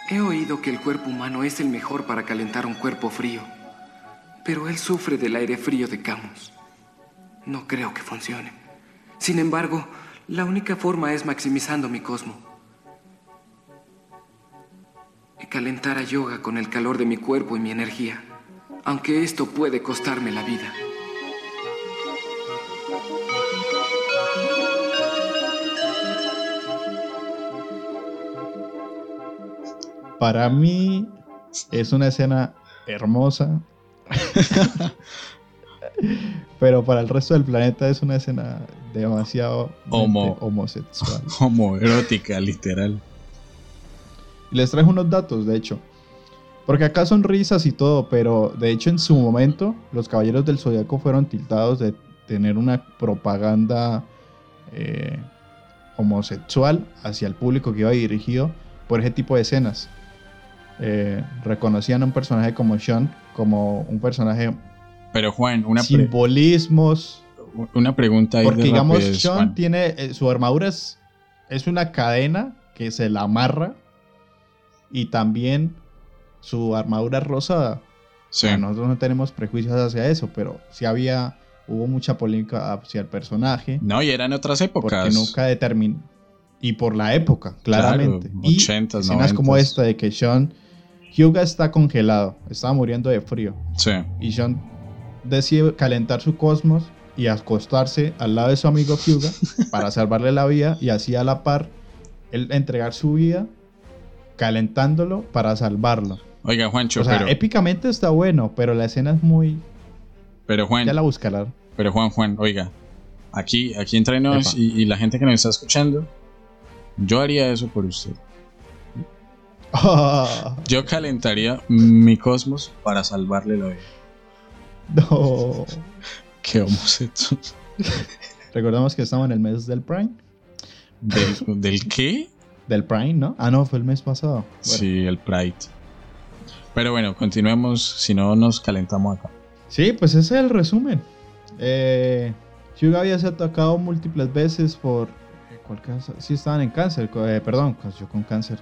He oído que el cuerpo humano es el mejor para calentar un cuerpo frío, pero él sufre del aire frío de Camus. No creo que funcione. Sin embargo, la única forma es maximizando mi cosmo. Y calentar a yoga con el calor de mi cuerpo y mi energía, aunque esto puede costarme la vida.
Para mí es una escena hermosa. Pero para el resto del planeta es una escena demasiado
Homo.
homosexual.
homoerótica, literal.
Les traje unos datos, de hecho. Porque acá son risas y todo, pero de hecho en su momento los Caballeros del Zodiaco fueron tildados de tener una propaganda eh, homosexual hacia el público que iba dirigido por ese tipo de escenas. Eh, reconocían a un personaje como Sean como un personaje
Pero Juan, una,
simbolismos.
una pregunta ahí
Porque
de
digamos,
rapidez,
Sean
Juan.
tiene eh, su armadura es, es una cadena que se la amarra y también su armadura rosada.
Sí.
Nosotros no tenemos prejuicios hacia eso, pero sí había, hubo mucha polémica hacia el personaje
No, y eran otras épocas.
porque nunca determinó. Y por la época, claramente.
Claro,
y
80s,
escenas como
90s.
esta de que Sean Hyuga está congelado, estaba muriendo de frío.
Sí.
Y Sean decide calentar su cosmos y acostarse al lado de su amigo Hyuga para salvarle la vida y así a la par él entregar su vida calentándolo para salvarlo.
Oiga, Juancho,
O sea,
pero,
épicamente está bueno, pero la escena es muy...
pero Juan,
Ya la buscará.
pero Juan, Juan, oiga, aquí, aquí entre nos y, y la gente que nos está escuchando, yo haría eso por usted. Yo calentaría mi cosmos para salvarle la vida.
no.
Qué homosexual.
Recordamos que estamos en el mes del Prime.
¿Del, ¿Del qué?
Del Prime, ¿no? Ah, no, fue el mes pasado. Bueno,
Sí, el Pride. Pero bueno, continuemos, si no nos calentamos acá.
Sí, pues ese es el resumen. Eh, Hyuga había sido atacado múltiples veces por. eh, ¿Cuál casa? Sí, estaban en cáncer. eh, perdón, pues yo con cáncer.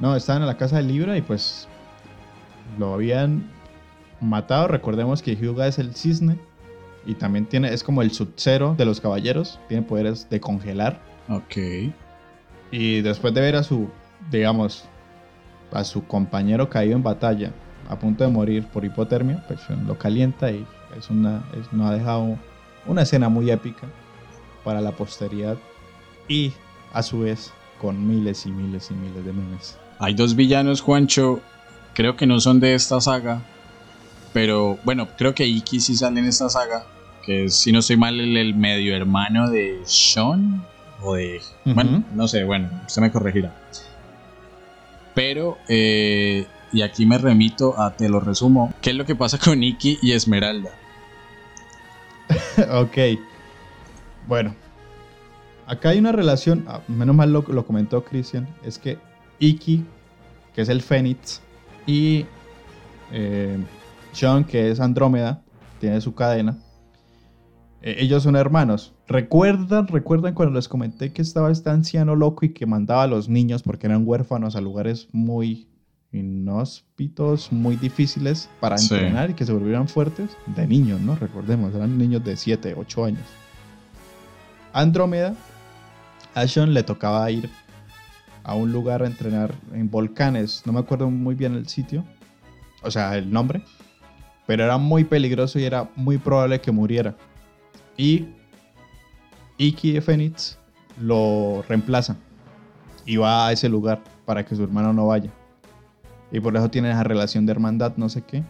No, estaban en la casa de Libra y pues. Lo habían matado. Recordemos que Hyuga es el cisne. Y también tiene. Es como el sub-zero de los caballeros. Tiene poderes de congelar.
Ok.
Y después de ver a su. Digamos. A su compañero caído en batalla. A punto de morir por hipotermia. Pues lo calienta y es una. es- nos ha dejado una escena muy épica. Para la posteridad. Y a su vez. Con miles y miles y miles de memes.
Hay dos villanos, Juancho. Creo que no son de esta saga. Pero bueno, creo que Iki sí sale en esta saga. Que es, si no estoy mal, el, el medio hermano de Sean. O de. Bueno, no sé, bueno, usted me corregirá. Pero eh, y aquí me remito a, te lo resumo, ¿qué es lo que pasa con Iki y Esmeralda?
ok. Bueno. Acá hay una relación, ah, menos mal lo, comentó Christian, es que Iki, que es el Fénix, y eh, Sean, que es Andrómeda, tiene su cadena. Eh, ellos son hermanos. ¿Recuerdan, recuerdan cuando les comenté que estaba este anciano loco y que mandaba a los niños porque eran huérfanos a lugares muy inhóspitos, muy difíciles para entrenar y que se volvieran fuertes? De niños, ¿no? Recordemos, eran niños de 7, 8 años. Andrómeda, a Sean le tocaba ir a un lugar a entrenar en volcanes, no me acuerdo muy bien el sitio, o sea, el nombre, pero era muy peligroso y era muy probable que muriera. Y Iki de Phoenix lo reemplaza y va a ese lugar para que su hermano no vaya. Y por eso tiene esa relación de hermandad, no sé qué.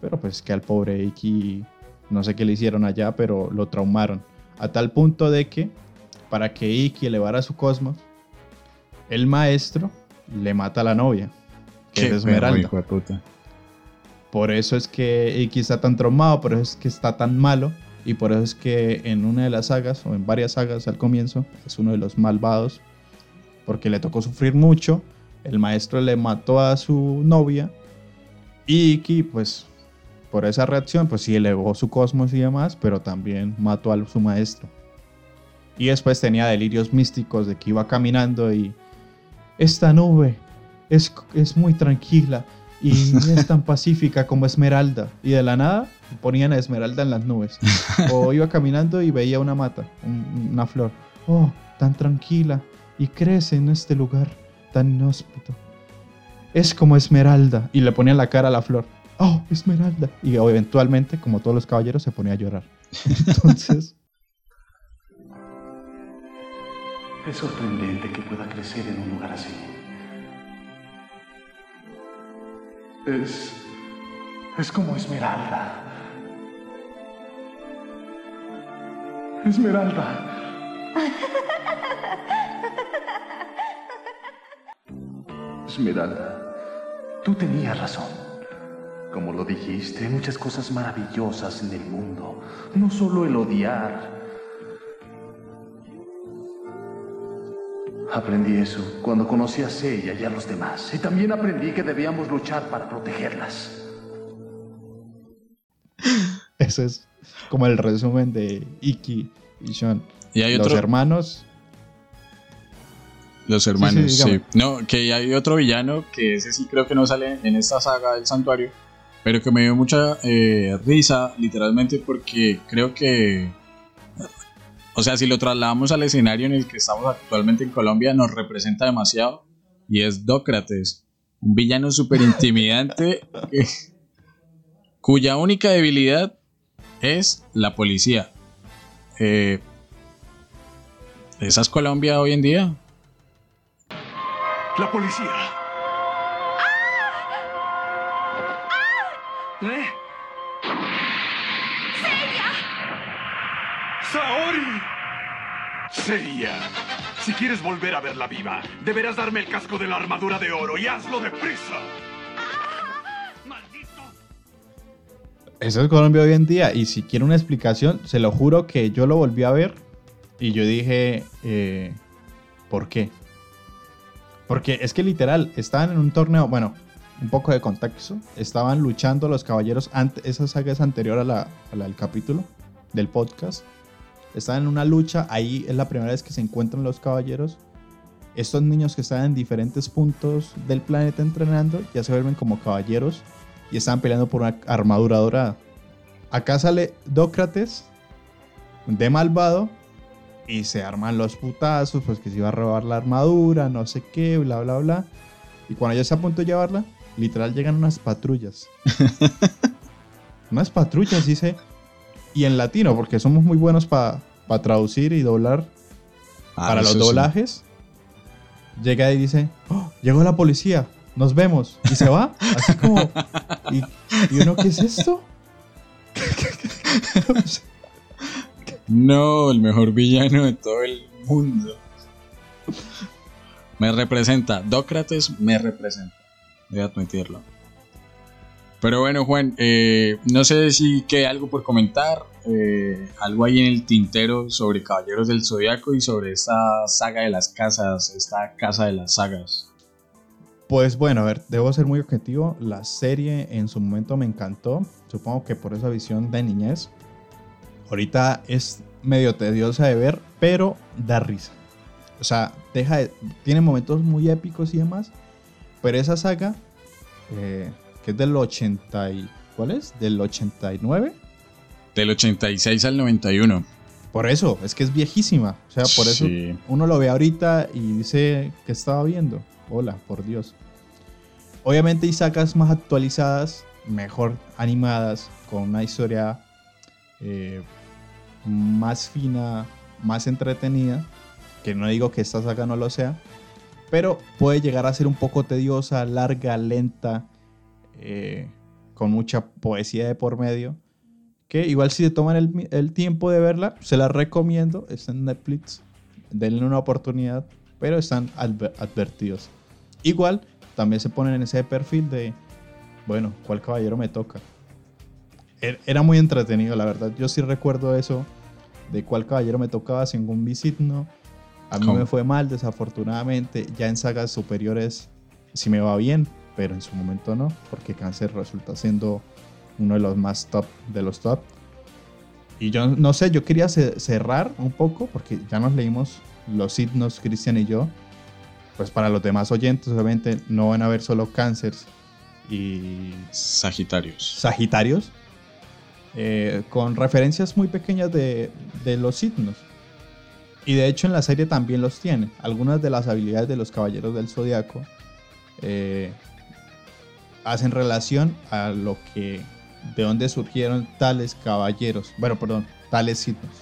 Pero pues que al pobre Iki, no sé qué le hicieron allá, pero lo traumaron. A tal punto de que, para que Iki elevara su cosmos, el maestro le mata a la novia, que es Esmeralda. Por eso es que Iki está tan traumado, por eso es que está tan malo. Y por eso es que en una de las sagas, o en varias sagas al comienzo, es uno de los malvados. Porque le tocó sufrir mucho. El maestro le mató a su novia. Y Iki, pues, por esa reacción, pues sí elevó su cosmos y demás, pero también mató a su maestro. Y después tenía delirios místicos de que iba caminando y esta nube es, es muy tranquila y es tan pacífica como Esmeralda. Y de la nada ponían a Esmeralda en las nubes. O iba caminando y veía una mata, una flor. Oh, tan tranquila y crece en este lugar tan inhóspito. Es como Esmeralda. Y le ponían la cara a la flor. Oh, Esmeralda. Y eventualmente, como todos los caballeros, se ponía a llorar. Entonces...
Es sorprendente que pueda crecer en un lugar así. Es... es como Esmeralda. Esmeralda. Esmeralda, tú tenías razón. Como lo dijiste, hay muchas cosas maravillosas en el mundo. No solo el odiar, Aprendí eso cuando conocí a Seiya y a los demás. Y también aprendí que debíamos luchar para protegerlas.
Eso es como el resumen de Iki y Sean.
Y hay
los hermanos.
Los hermanos, sí, No, que hay otro villano que ese sí creo que no sale en esta saga del santuario. Pero que me dio mucha eh, risa, literalmente, porque creo que o sea, si lo trasladamos al escenario en el que estamos actualmente en Colombia, nos representa demasiado. Y es Dócrates, un villano súper intimidante cuya única debilidad es la policía. Eh, ¿Esa es Colombia hoy en día?
La policía. Seiya, si quieres volver a verla viva, deberás darme el casco de la armadura de oro y hazlo deprisa. ¡Maldito!
Eso es Colombia hoy en día. Y si quiero una explicación, se lo juro que yo lo volví a ver y yo dije, eh, ¿por qué? Porque es que literal, estaban en un torneo, bueno, un poco de contexto, estaban luchando los caballeros, esa saga es anterior a la, capítulo del podcast están en una lucha, ahí es la primera vez que se encuentran los caballeros. Estos niños que están en diferentes puntos del planeta entrenando ya se vuelven como caballeros y están peleando por una armadura dorada. Acá sale Dócrates de malvado y se arman los putazos, pues que se iba a robar la armadura, no sé qué, bla, bla, bla. Y cuando ya está a punto de llevarla, literal llegan unas patrullas. unas patrullas, dice, y en latino, porque somos muy buenos para traducir y doblar ah, para los doblajes. Llega y dice, oh, llegó la policía, nos vemos. Y se va, así como... ¿Y, uno qué es esto?
no, el mejor villano de todo el mundo. Me representa, Dócrates me representa, voy a admitirlo. Pero bueno, Juan, eh, no sé si queda algo por comentar, eh, algo ahí en el tintero sobre Caballeros del Zodiaco y sobre esta saga de las casas, esta casa de las sagas.
Pues bueno, a ver, debo ser muy objetivo. La serie en su momento me encantó. Supongo que por esa visión de niñez. Ahorita es medio tediosa de ver, pero da risa. O sea, deja tiene momentos muy épicos y demás. Pero esa saga, eh, que es del 80 y... ¿Cuál es? ¿Del 89?
Del 86 al 91.
Por eso, es que es viejísima. O sea, por eso uno lo ve ahorita y dice que estaba viendo. Hola, por Dios. Obviamente hay sagas más actualizadas, mejor animadas, con una historia eh, más fina, más entretenida. Que no digo que esta saga no lo sea, pero puede llegar a ser un poco tediosa, larga, lenta, eh, con mucha poesía de por medio. Que igual si se toman el, tiempo de verla, se la recomiendo. Está en Netflix. Denle una oportunidad, pero están advertidos. Igual, también se ponen en ese perfil de, bueno, ¿cuál caballero me toca? Er, era muy entretenido, la verdad. Yo sí recuerdo eso de cuál caballero me tocaba sin un visit, ¿no? A mí me fue mal, desafortunadamente. Ya en sagas superiores sí me va bien, pero en su momento no, porque cáncer resulta siendo uno de los más top de los top. Y yo no sé, yo quería cerrar un poco, porque ya nos leímos los signos, Cristian y yo. Pues para los demás oyentes, obviamente, no van a ver solo cánceres y.
Sagitarios.
Sagitarios. Eh, con referencias muy pequeñas de, de los signos. Y de hecho en la serie también los tiene. Algunas de las habilidades de los caballeros del zodiaco eh, hacen relación a lo que de dónde surgieron tales caballeros, bueno, perdón, tales signos.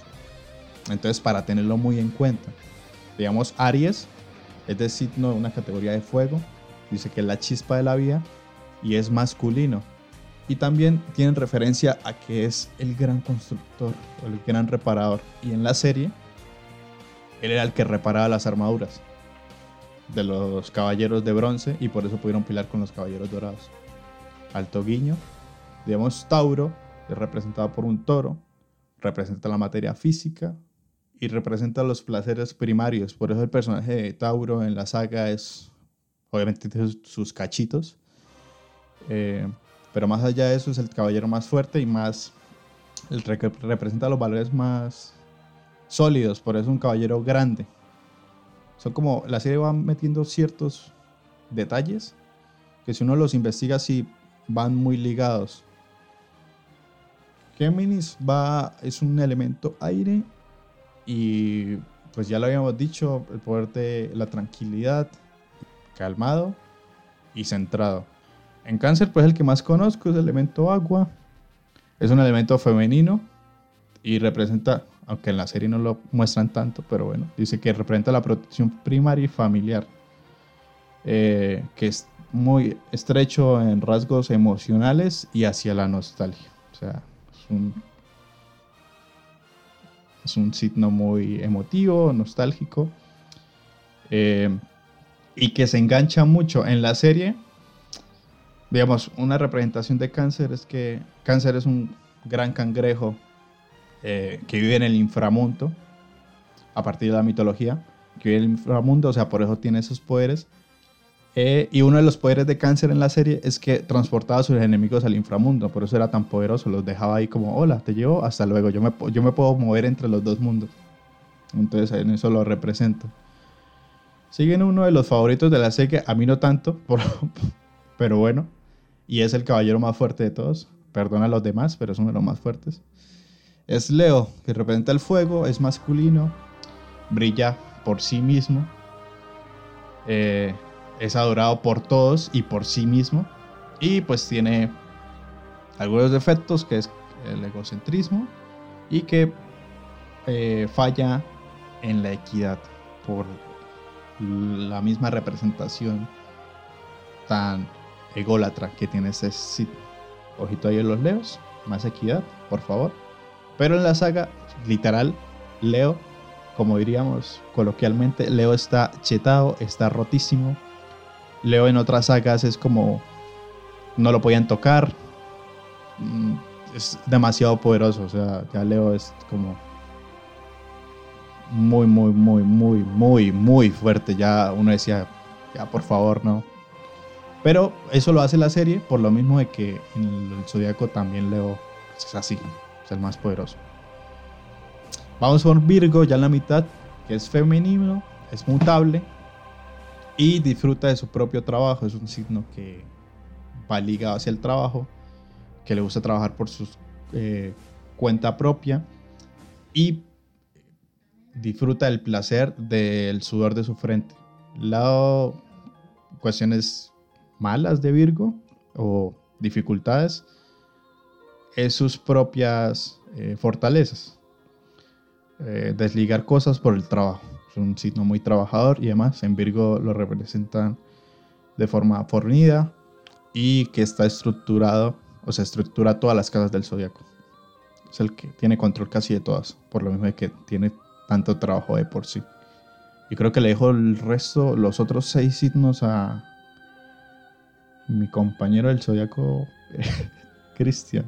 Entonces, para tenerlo muy en cuenta, digamos, Aries es de signo de una categoría de fuego, dice que es la chispa de la vida y es masculino. Y también tienen referencia a que es el gran constructor o el gran reparador. Y en la serie, él era el que reparaba las armaduras de los caballeros de bronce y por eso pudieron pilar con los caballeros dorados. Alto guiño. Digamos, Tauro, es representado por un toro, representa la materia física y representa los placeres primarios. Por eso el personaje de Tauro en la saga es, obviamente, sus cachitos. Eh, pero más allá de eso es el caballero más fuerte y más, el que representa los valores más sólidos. Por eso es un caballero grande. Son como, la serie va metiendo ciertos detalles que si uno los investiga sí van muy ligados. Géminis va, es un elemento aire y pues ya lo habíamos dicho, el poder de la tranquilidad, calmado y centrado. En cáncer pues el que más conozco es el elemento agua. Es un elemento femenino y representa aunque en la serie no lo muestran tanto, pero bueno, dice que representa la protección primaria y familiar, eh, que es muy estrecho en rasgos emocionales y hacia la nostalgia. O sea, es un, es un signo muy emotivo, nostálgico, eh, y que se engancha mucho en la serie. Digamos, una representación de cáncer es que cáncer es un gran cangrejo eh, que vive en el inframundo, a partir de la mitología, que vive en el inframundo, o sea, por eso tiene esos poderes. Eh, y uno de los poderes de cáncer en la serie es que transportaba a sus enemigos al inframundo, por eso era tan poderoso, los dejaba ahí como, hola, te llevo, hasta luego, yo me, yo me puedo mover entre los dos mundos. Entonces en eso lo represento. Siguen uno de los favoritos de la serie, a mí no tanto, pero bueno, y es el caballero más fuerte de todos. Perdona a los demás, pero es uno de los más fuertes. Es Leo, que representa el fuego, es masculino, brilla por sí mismo, eh, es adorado por todos y por sí mismo, y pues tiene algunos defectos, que es el egocentrismo, y que eh, falla en la equidad por la misma representación tan ególatra que tiene ese sitio. Ojito ahí en los leos, más equidad, por favor. Pero en la saga, literal, Leo, como diríamos coloquialmente, Leo está chetado, está rotísimo. Leo en otras sagas es como no lo podían tocar, mm, es demasiado poderoso. O sea, ya Leo es como muy, muy, muy, muy, muy, muy fuerte. Ya uno decía, ya por favor, no. Pero eso lo hace la serie por lo mismo de que en el Zodíaco también Leo es así, es el más poderoso. Vamos por Virgo, ya en la mitad, que es femenino, es mutable y disfruta de su propio trabajo. Es un signo que va ligado hacia el trabajo, que le gusta trabajar por su eh, cuenta propia y disfruta del placer del sudor de su frente. Lado cuestiones malas de Virgo o dificultades es sus propias eh, fortalezas. Eh, desligar cosas por el trabajo. Es un signo muy trabajador y además en Virgo lo representan de forma fornida y que está estructurado, o sea, estructura todas las casas del zodiaco. Es el que tiene control casi de todas, por lo mismo que tiene tanto trabajo de por sí. Y creo que le dejo el resto, los otros seis signos a mi compañero del zodiaco, Cristian.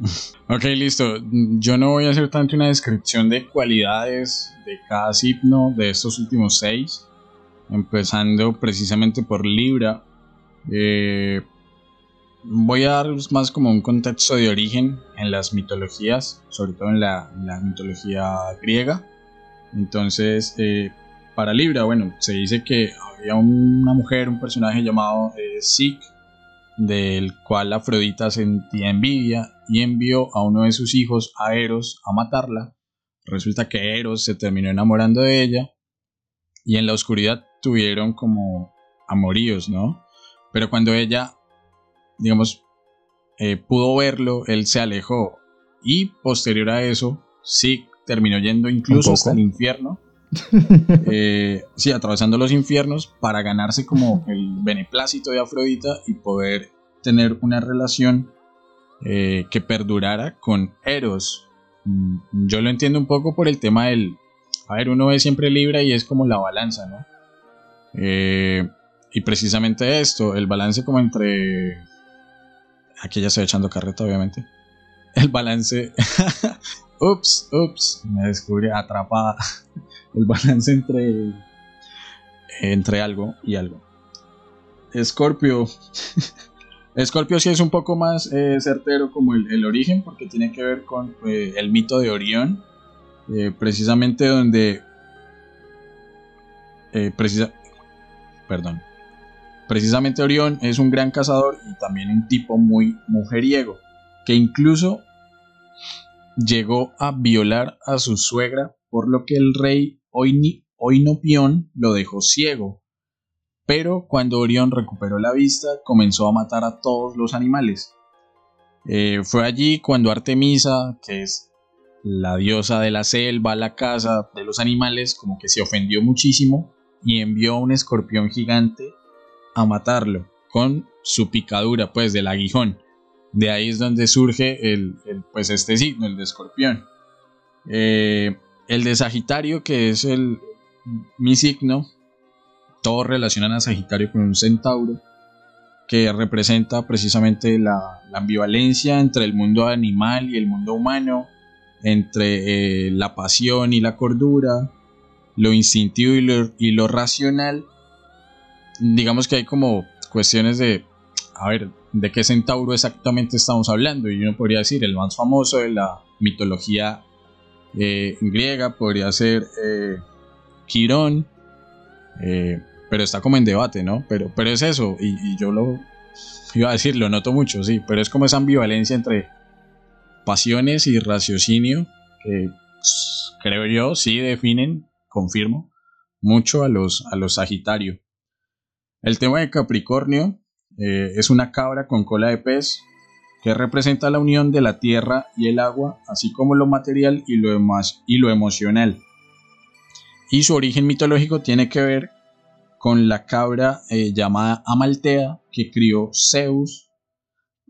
Ok, listo. Yo no voy a hacer tanto una descripción de cualidades de cada signo de estos últimos seis, empezando precisamente por Libra. Eh, voy a dar más como un contexto de origen en las mitologías, sobre todo en la, mitología griega. Entonces, eh, para Libra, bueno, se dice que había una mujer, un personaje llamado eh, del cual Afrodita sentía envidia y envió a uno de sus hijos, a Eros, a matarla. Resulta que Eros se terminó enamorando de ella y en la oscuridad tuvieron como amoríos, ¿no? Pero cuando ella, digamos, eh, pudo verlo, él se alejó y posterior a eso, sí, terminó yendo incluso hasta el infierno. Eh, sí, atravesando los infiernos para ganarse como el beneplácito de Afrodita y poder tener una relación eh, que perdurara con Eros. Mm, yo lo entiendo un poco por el tema del... A ver, uno ve siempre Libra y es como la balanza, ¿no? Eh, y precisamente esto, el balance como entre... Aquí ya estoy echando carreta, obviamente. El balance... ups, ups, me descubrí atrapada. El balance entre... Entre algo y algo. Escorpio sí es un poco más eh, certero como el, origen, porque tiene que ver con eh, el mito de Orión, eh, precisamente donde... precisa, perdón. Precisamente Orión es un gran cazador y también un tipo muy mujeriego, que incluso llegó a violar a su suegra, por lo que el rey Oinopión lo dejó ciego pero cuando Orión recuperó la vista, comenzó a matar a todos los animales. Eh, fue allí cuando Artemisa, que es la diosa de la selva, la casa de los animales, como que se ofendió muchísimo y envió a un escorpión gigante a matarlo con su picadura, pues del aguijón. De ahí es donde surge el, pues este signo, el de escorpión. Eh, el de Sagitario, que es el, mi signo, todos relacionan a Sagitario con un centauro que representa precisamente la, ambivalencia entre el mundo animal y el mundo humano, entre eh, la pasión y la cordura, lo instintivo y lo, racional. Digamos que hay como cuestiones de, a ver, ¿de qué centauro exactamente estamos hablando? Y uno podría decir, el más famoso de la mitología eh, griega podría ser eh, Quirón, eh, pero está como en debate, ¿no? Pero, pero es eso, y, yo lo iba a decir, lo noto mucho, sí, pero es como esa ambivalencia entre pasiones y raciocinio que creo yo sí definen, confirmo, mucho a los, a los Sagitario. El tema de Capricornio es una cabra con cola de pez que representa la unión de la tierra y el agua, así como lo material y lo, emocional. Y su origen mitológico tiene que ver con la cabra eh, llamada Amaltea que crió Zeus,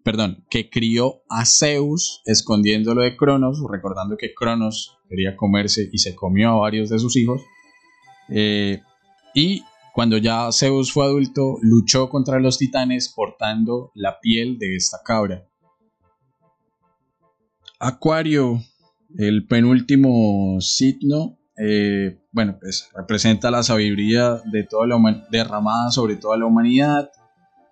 perdón, que crió a Zeus escondiéndolo de Cronos, recordando que Cronos quería comerse y se comió a varios de sus hijos. Eh, y cuando ya Zeus fue adulto, luchó contra los titanes portando la piel de esta cabra. Acuario, el penúltimo signo, eh, bueno, pues representa la sabiduría de toda la derramada sobre toda la humanidad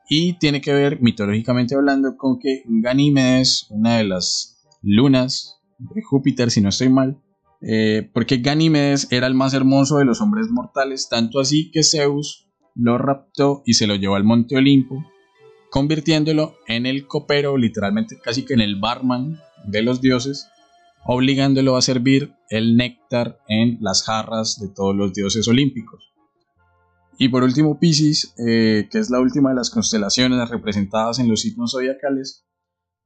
y tiene que ver mitológicamente hablando con que Ganímedes, una de las lunas de Júpiter, si no estoy mal, eh, porque Ganímedes era el más hermoso de los hombres mortales, tanto así que Zeus lo raptó y se lo llevó al monte Olimpo, convirtiéndolo en el copero, literalmente casi que en el barman de los dioses, obligándolo a servir el néctar en las jarras de todos los dioses olímpicos. Y por último, Pisces, eh, que es la última de las constelaciones representadas en los signos zodiacales,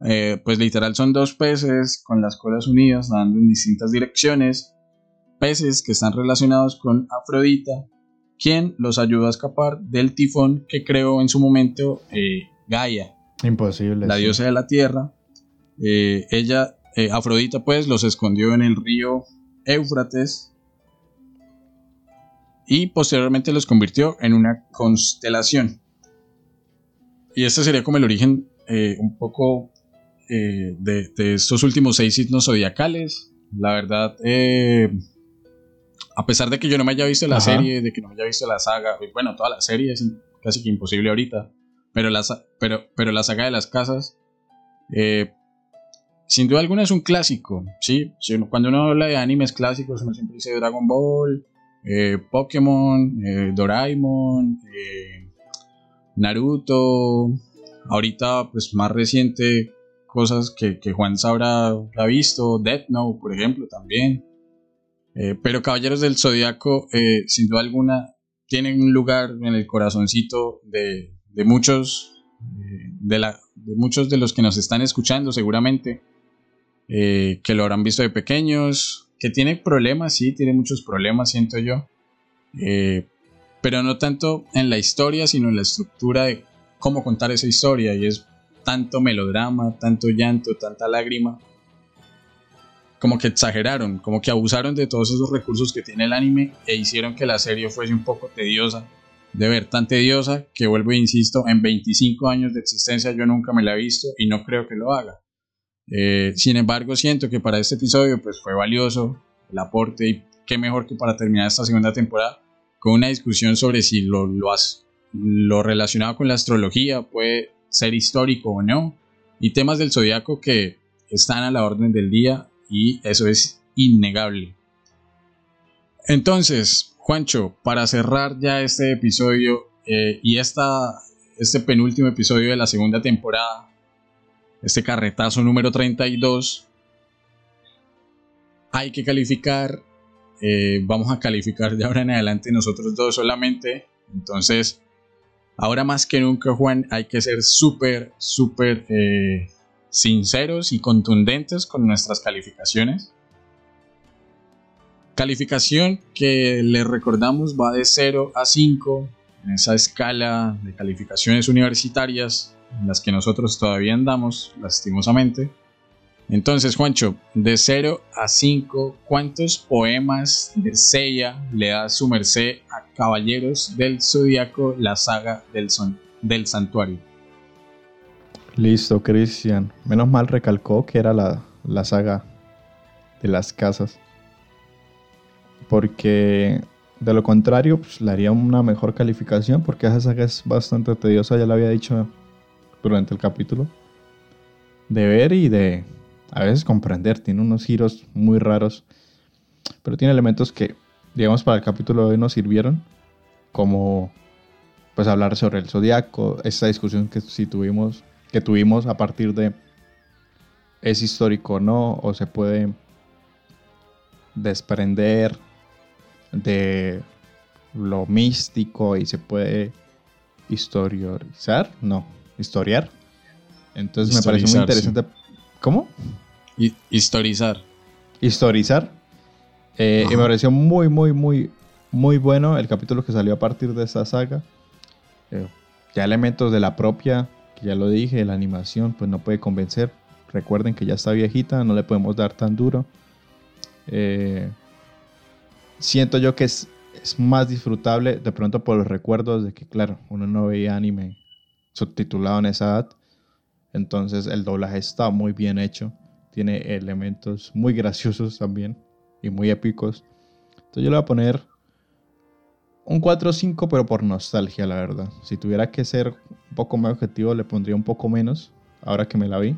eh, pues literal son dos peces con las colas unidas, dando en distintas direcciones, peces que están relacionados con Afrodita, quien los ayuda a escapar del tifón que creó en su momento eh, Gaia.
Imposible.
La diosa de la tierra. Ella, Afrodita, pues los escondió en el río Éufrates y posteriormente los convirtió en una constelación. Y este sería como el origen eh, un poco eh, de, estos últimos seis signos zodiacales. La verdad, eh, a pesar de que yo no me haya visto la serie, de que no me haya visto la saga, bueno, toda la serie es casi que imposible ahorita, pero la, pero, pero la saga de las casas, sin duda alguna es un clásico, ¿sí? Cuando uno habla de animes clásicos, uno siempre dice Dragon Ball, eh, Pokémon, eh, Doraemon, eh, Naruto, ahorita pues más reciente cosas que, Juan sabrá ha visto, Death Note por ejemplo también. pero Caballeros del Zodiaco sin duda alguna tienen un lugar en el corazoncito de, muchos de, la, de muchos de los que nos están escuchando seguramente que lo habrán visto de pequeños que tiene problemas, sí, tiene muchos problemas, siento yo. Eh, pero no tanto en la historia, sino en la estructura de cómo contar esa historia. Y es tanto melodrama, tanto llanto, tanta lágrima. Como que exageraron, como que abusaron de todos esos recursos que tiene el anime e hicieron que la serie fuese un poco tediosa. De ver, tan tediosa que vuelvo e insisto, en 25 años de existencia yo nunca me la he visto y no creo que lo haga. Eh, sin embargo, siento que para este episodio pues, fue valioso el aporte y qué mejor que para terminar esta segunda temporada con una discusión sobre si lo, lo, has, lo relacionado con la astrología puede ser histórico o no y temas del zodiaco que están a la orden del día y eso es innegable. Entonces, Juancho, para cerrar ya este episodio eh, y esta, este penúltimo episodio de la segunda temporada, este carretazo número 32, hay que calificar, eh, vamos a calificar de ahora en adelante nosotros dos solamente, entonces ahora más que nunca Juan hay que ser súper, súper eh, sinceros y contundentes con nuestras calificaciones. Calificación que le recordamos va de 0 a 5 en esa escala de calificaciones universitarias las que nosotros todavía andamos, lastimosamente. Entonces, Juancho, de 0 a 5, ¿cuántos poemas de Seiya le da su merced a Caballeros del Zodíaco, la saga del, del Santuario?
Listo, Cristian. Menos mal recalcó que era la, la saga de las casas. Porque de lo contrario, pues, le haría una mejor calificación porque esa saga es bastante tediosa, ya lo había dicho durante el capítulo. De ver y de a veces comprender. Tiene unos giros muy raros. Pero tiene elementos que, digamos, para el capítulo de hoy nos sirvieron. Como pues hablar sobre el zodiaco. Esta discusión que si tuvimos, que tuvimos a partir de es histórico o no, o se puede desprender de lo místico y se puede historizar, no, historiar. Entonces me parece muy interesante. ¿Cómo?
historizar.
Historizar. Eh, y me pareció muy, muy, muy, muy bueno el capítulo que salió a partir de esa saga. Eh, ya elementos de la propia, que ya lo dije, la animación, pues no puede convencer. Recuerden que ya está viejita, no le podemos dar tan duro. Eh, siento yo que es, es más disfrutable de pronto por los recuerdos de que, claro, uno no veía anime subtitulado en esa edad. Entonces el doblaje está muy bien hecho. tiene elementos muy graciosos también y muy épicos. Entonces yo le voy a poner un 4 o 5, pero por nostalgia, la verdad. Si tuviera que ser un poco más objetivo, le pondría un poco menos, ahora que me la vi.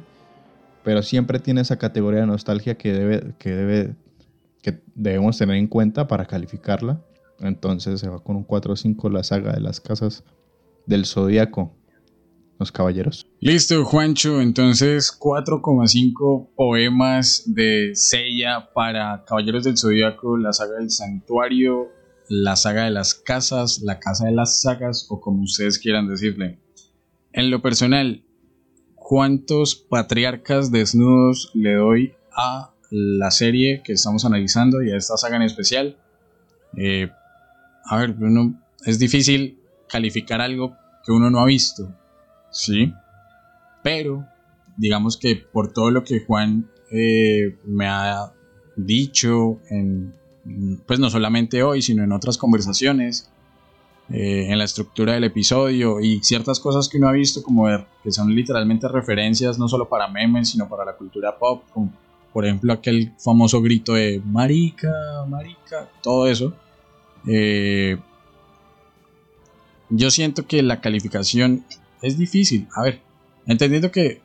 Pero siempre tiene esa categoría de nostalgia que, debe, que, debe, que debemos tener en cuenta para calificarla. Entonces se va con un 4 o 5 la saga de las casas del zodiaco. Los caballeros.
Listo, Juancho. Entonces, 4,5 poemas de Seiya para Caballeros del Zodíaco, la saga del Santuario, la saga de las casas, la casa de las sagas o como ustedes quieran decirle. En lo personal, ¿cuántos patriarcas desnudos le doy a la serie que estamos analizando y a esta saga en especial? Eh, a ver, es difícil calificar algo que uno no ha visto, ¿sí? Pero, digamos que por todo lo que Juan eh, me ha dicho en pues no solamente hoy, sino en otras conversaciones, eh, en la estructura del episodio y ciertas cosas que uno ha visto como que son literalmente referencias no solo para memes, sino para la cultura pop, como por ejemplo aquel famoso grito de marica, marica, todo eso. Eh, yo siento que la calificación es difícil. A ver, entendiendo que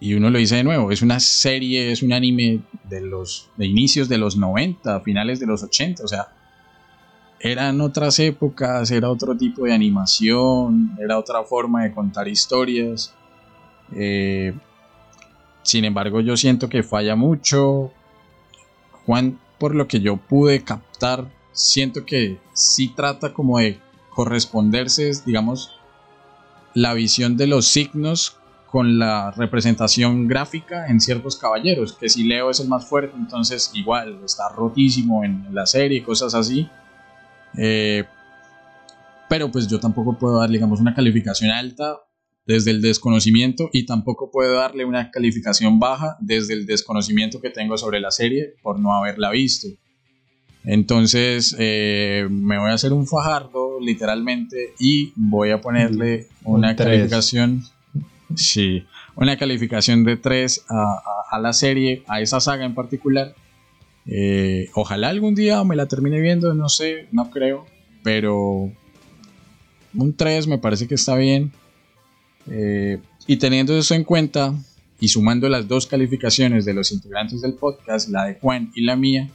y uno lo dice de nuevo, es una serie, es un anime de los de inicios de los 90, finales de los 80, o sea, eran otras épocas, era otro tipo de animación, era otra forma de contar historias. Eh, sin embargo, yo siento que falla mucho. Juan, por lo que yo pude captar, siento que sí trata como de corresponderse, digamos, la visión de los signos con la representación gráfica en ciertos caballeros, que si Leo es el más fuerte, entonces igual está rotísimo en la serie, cosas así. Eh, pero pues yo tampoco puedo dar, digamos, una calificación alta desde el desconocimiento y tampoco puedo darle una calificación baja desde el desconocimiento que tengo sobre la serie por no haberla visto. Entonces eh, me voy a hacer un fajardo literalmente y voy a ponerle una calificación Sí, una calificación de 3 a, la serie, a esa saga en particular. Eh, ojalá algún día me la termine viendo, no sé, no creo, pero un 3 me parece que está bien. Eh, y teniendo eso en cuenta y sumando las dos calificaciones de los integrantes del podcast, la de Juan y la mía,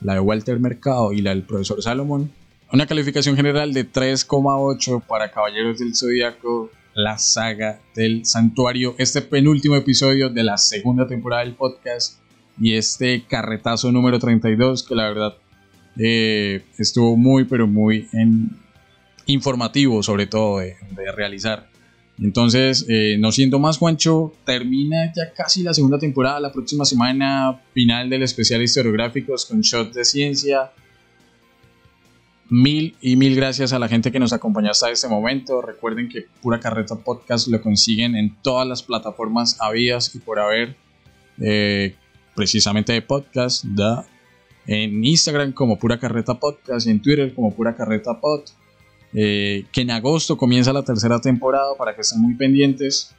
la de Walter Mercado y la del profesor Salomón, una calificación general de 3,8 para Caballeros del Zodíaco la saga del santuario, este penúltimo episodio de la segunda temporada del podcast y este carretazo número 32 que la verdad eh, estuvo muy pero muy en, informativo sobre todo de, realizar. Entonces, eh, no siendo más, Juancho, termina ya casi la segunda temporada, la próxima semana, final del especial historiográficos con shots de ciencia, Mil y mil gracias a la gente que nos acompañó hasta este momento. Recuerden que Pura Carreta Podcast lo consiguen en todas las plataformas habidas y por haber, eh, precisamente de podcast, da en Instagram como Pura Carreta Podcast y en Twitter como Pura Carreta Pod. Eh, que en agosto comienza la tercera temporada para que estén muy pendientes.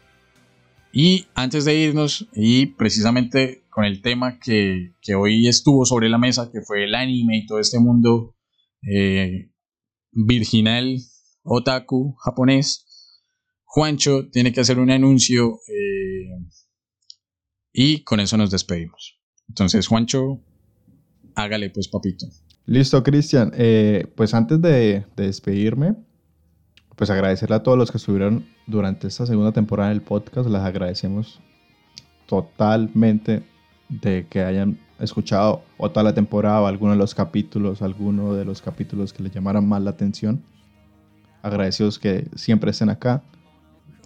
Y antes de irnos, y precisamente con el tema que, que hoy estuvo sobre la mesa, que fue el anime y todo este mundo eh, virginal otaku japonés, Juancho tiene que hacer un anuncio eh, y con eso nos despedimos. Entonces, Juancho, hágale pues, papito.
Listo, Cristian. Eh, pues antes de, de, despedirme, pues agradecerle a todos los que estuvieron durante esta segunda temporada del podcast. Les agradecemos totalmente de que hayan escuchado o toda la temporada o alguno de los capítulos, alguno de los capítulos que les llamaran más la atención. Agradecidos que siempre estén acá.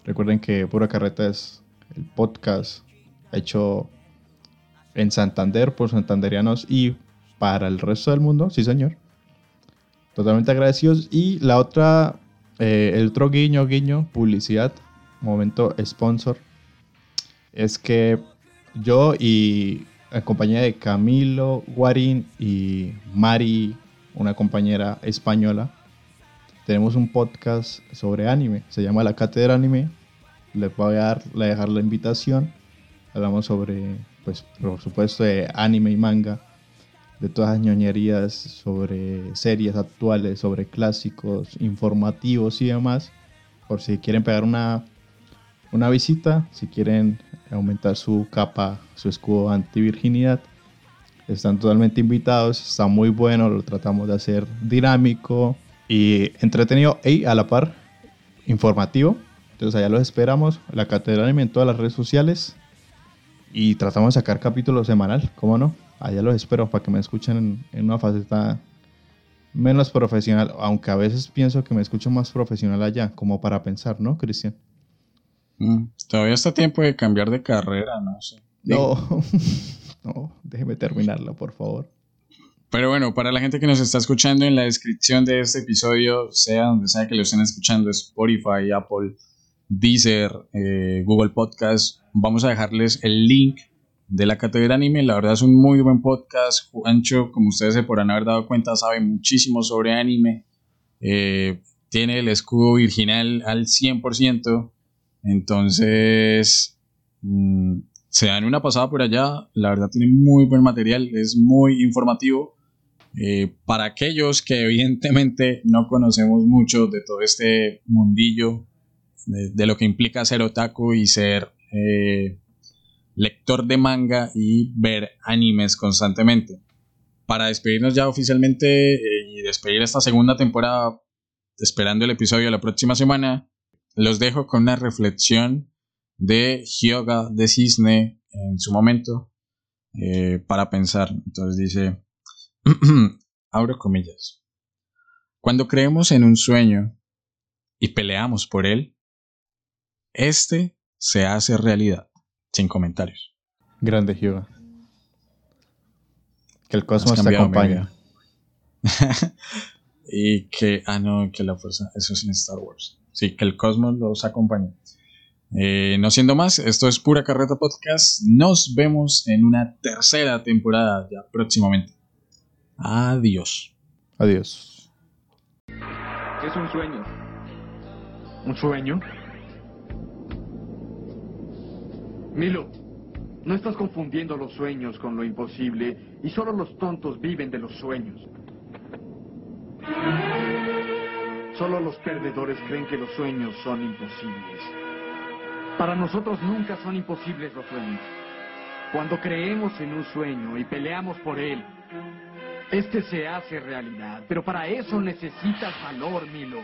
Recuerden que Pura Carreta es el podcast hecho en Santander por santanderianos y para el resto del mundo, sí señor. Totalmente agradecidos. Y la otra, eh, el otro guiño, guiño, publicidad, momento sponsor, es que yo y en compañía de Camilo Guarín y Mari, una compañera española, tenemos un podcast sobre anime. Se llama La Cátedra Anime. Les voy a, dar, dejar la invitación. Hablamos sobre pues por supuesto anime y manga, de todas las ñoñerías sobre series actuales, sobre clásicos, informativos y demás. Por si quieren pegar una, una visita, si quieren aumentar su capa, su escudo antivirginidad, están totalmente invitados, está muy bueno, lo tratamos de hacer dinámico y entretenido y a la par informativo. Entonces allá los esperamos, la Catedral en todas las redes sociales y tratamos de sacar capítulos semanal, ¿cómo no? Allá los espero para que me escuchen en, una faceta menos profesional, aunque a veces pienso que me escucho más profesional allá, como para pensar, ¿no, Cristian?
Mm, todavía está tiempo de cambiar de carrera, no sé.
No, no, déjeme terminarla, por favor.
Pero bueno, para la gente que nos está escuchando en la descripción de este episodio, sea donde sea que lo estén escuchando, Spotify, Apple, Deezer, eh, Google Podcast, vamos a dejarles el link de la Catedral Anime. La verdad es un muy buen podcast. Juancho, como ustedes se podrán haber dado cuenta, sabe muchísimo sobre anime. Eh, tiene el escudo virginal al 100%. Entonces, mm, se dan una pasada por allá. La verdad tiene muy buen material, es muy informativo. Eh, para aquellos que evidentemente no conocemos mucho de todo este mundillo, de, lo que implica ser otaku y ser eh, lector de manga y ver animes constantemente. Para despedirnos ya oficialmente eh, y despedir esta segunda temporada, esperando el episodio de la próxima semana, los dejo con una reflexión de Hyoga de Cisne en su momento para pensar. Entonces dice, abro comillas. Cuando creemos en un sueño y peleamos por él, este se hace realidad. Sin comentarios.
Grande Hyuga. Que el cosmos te acompañe.
y que, ah, no, que la fuerza, eso es en Star Wars. Sí, que el cosmos los acompañe. Eh, no siendo más, esto es Pura Carreta Podcast. Nos vemos en una tercera temporada ya próximamente. Adiós.
Adiós.
Es un sueño. ¿Un sueño? Milo, no estás confundiendo los sueños con lo imposible y solo los tontos viven de los sueños. Solo los perdedores creen que los sueños son imposibles. Para nosotros nunca son imposibles los sueños. Cuando creemos en un sueño y peleamos por él, este se hace realidad, pero para eso necesitas valor, Milo.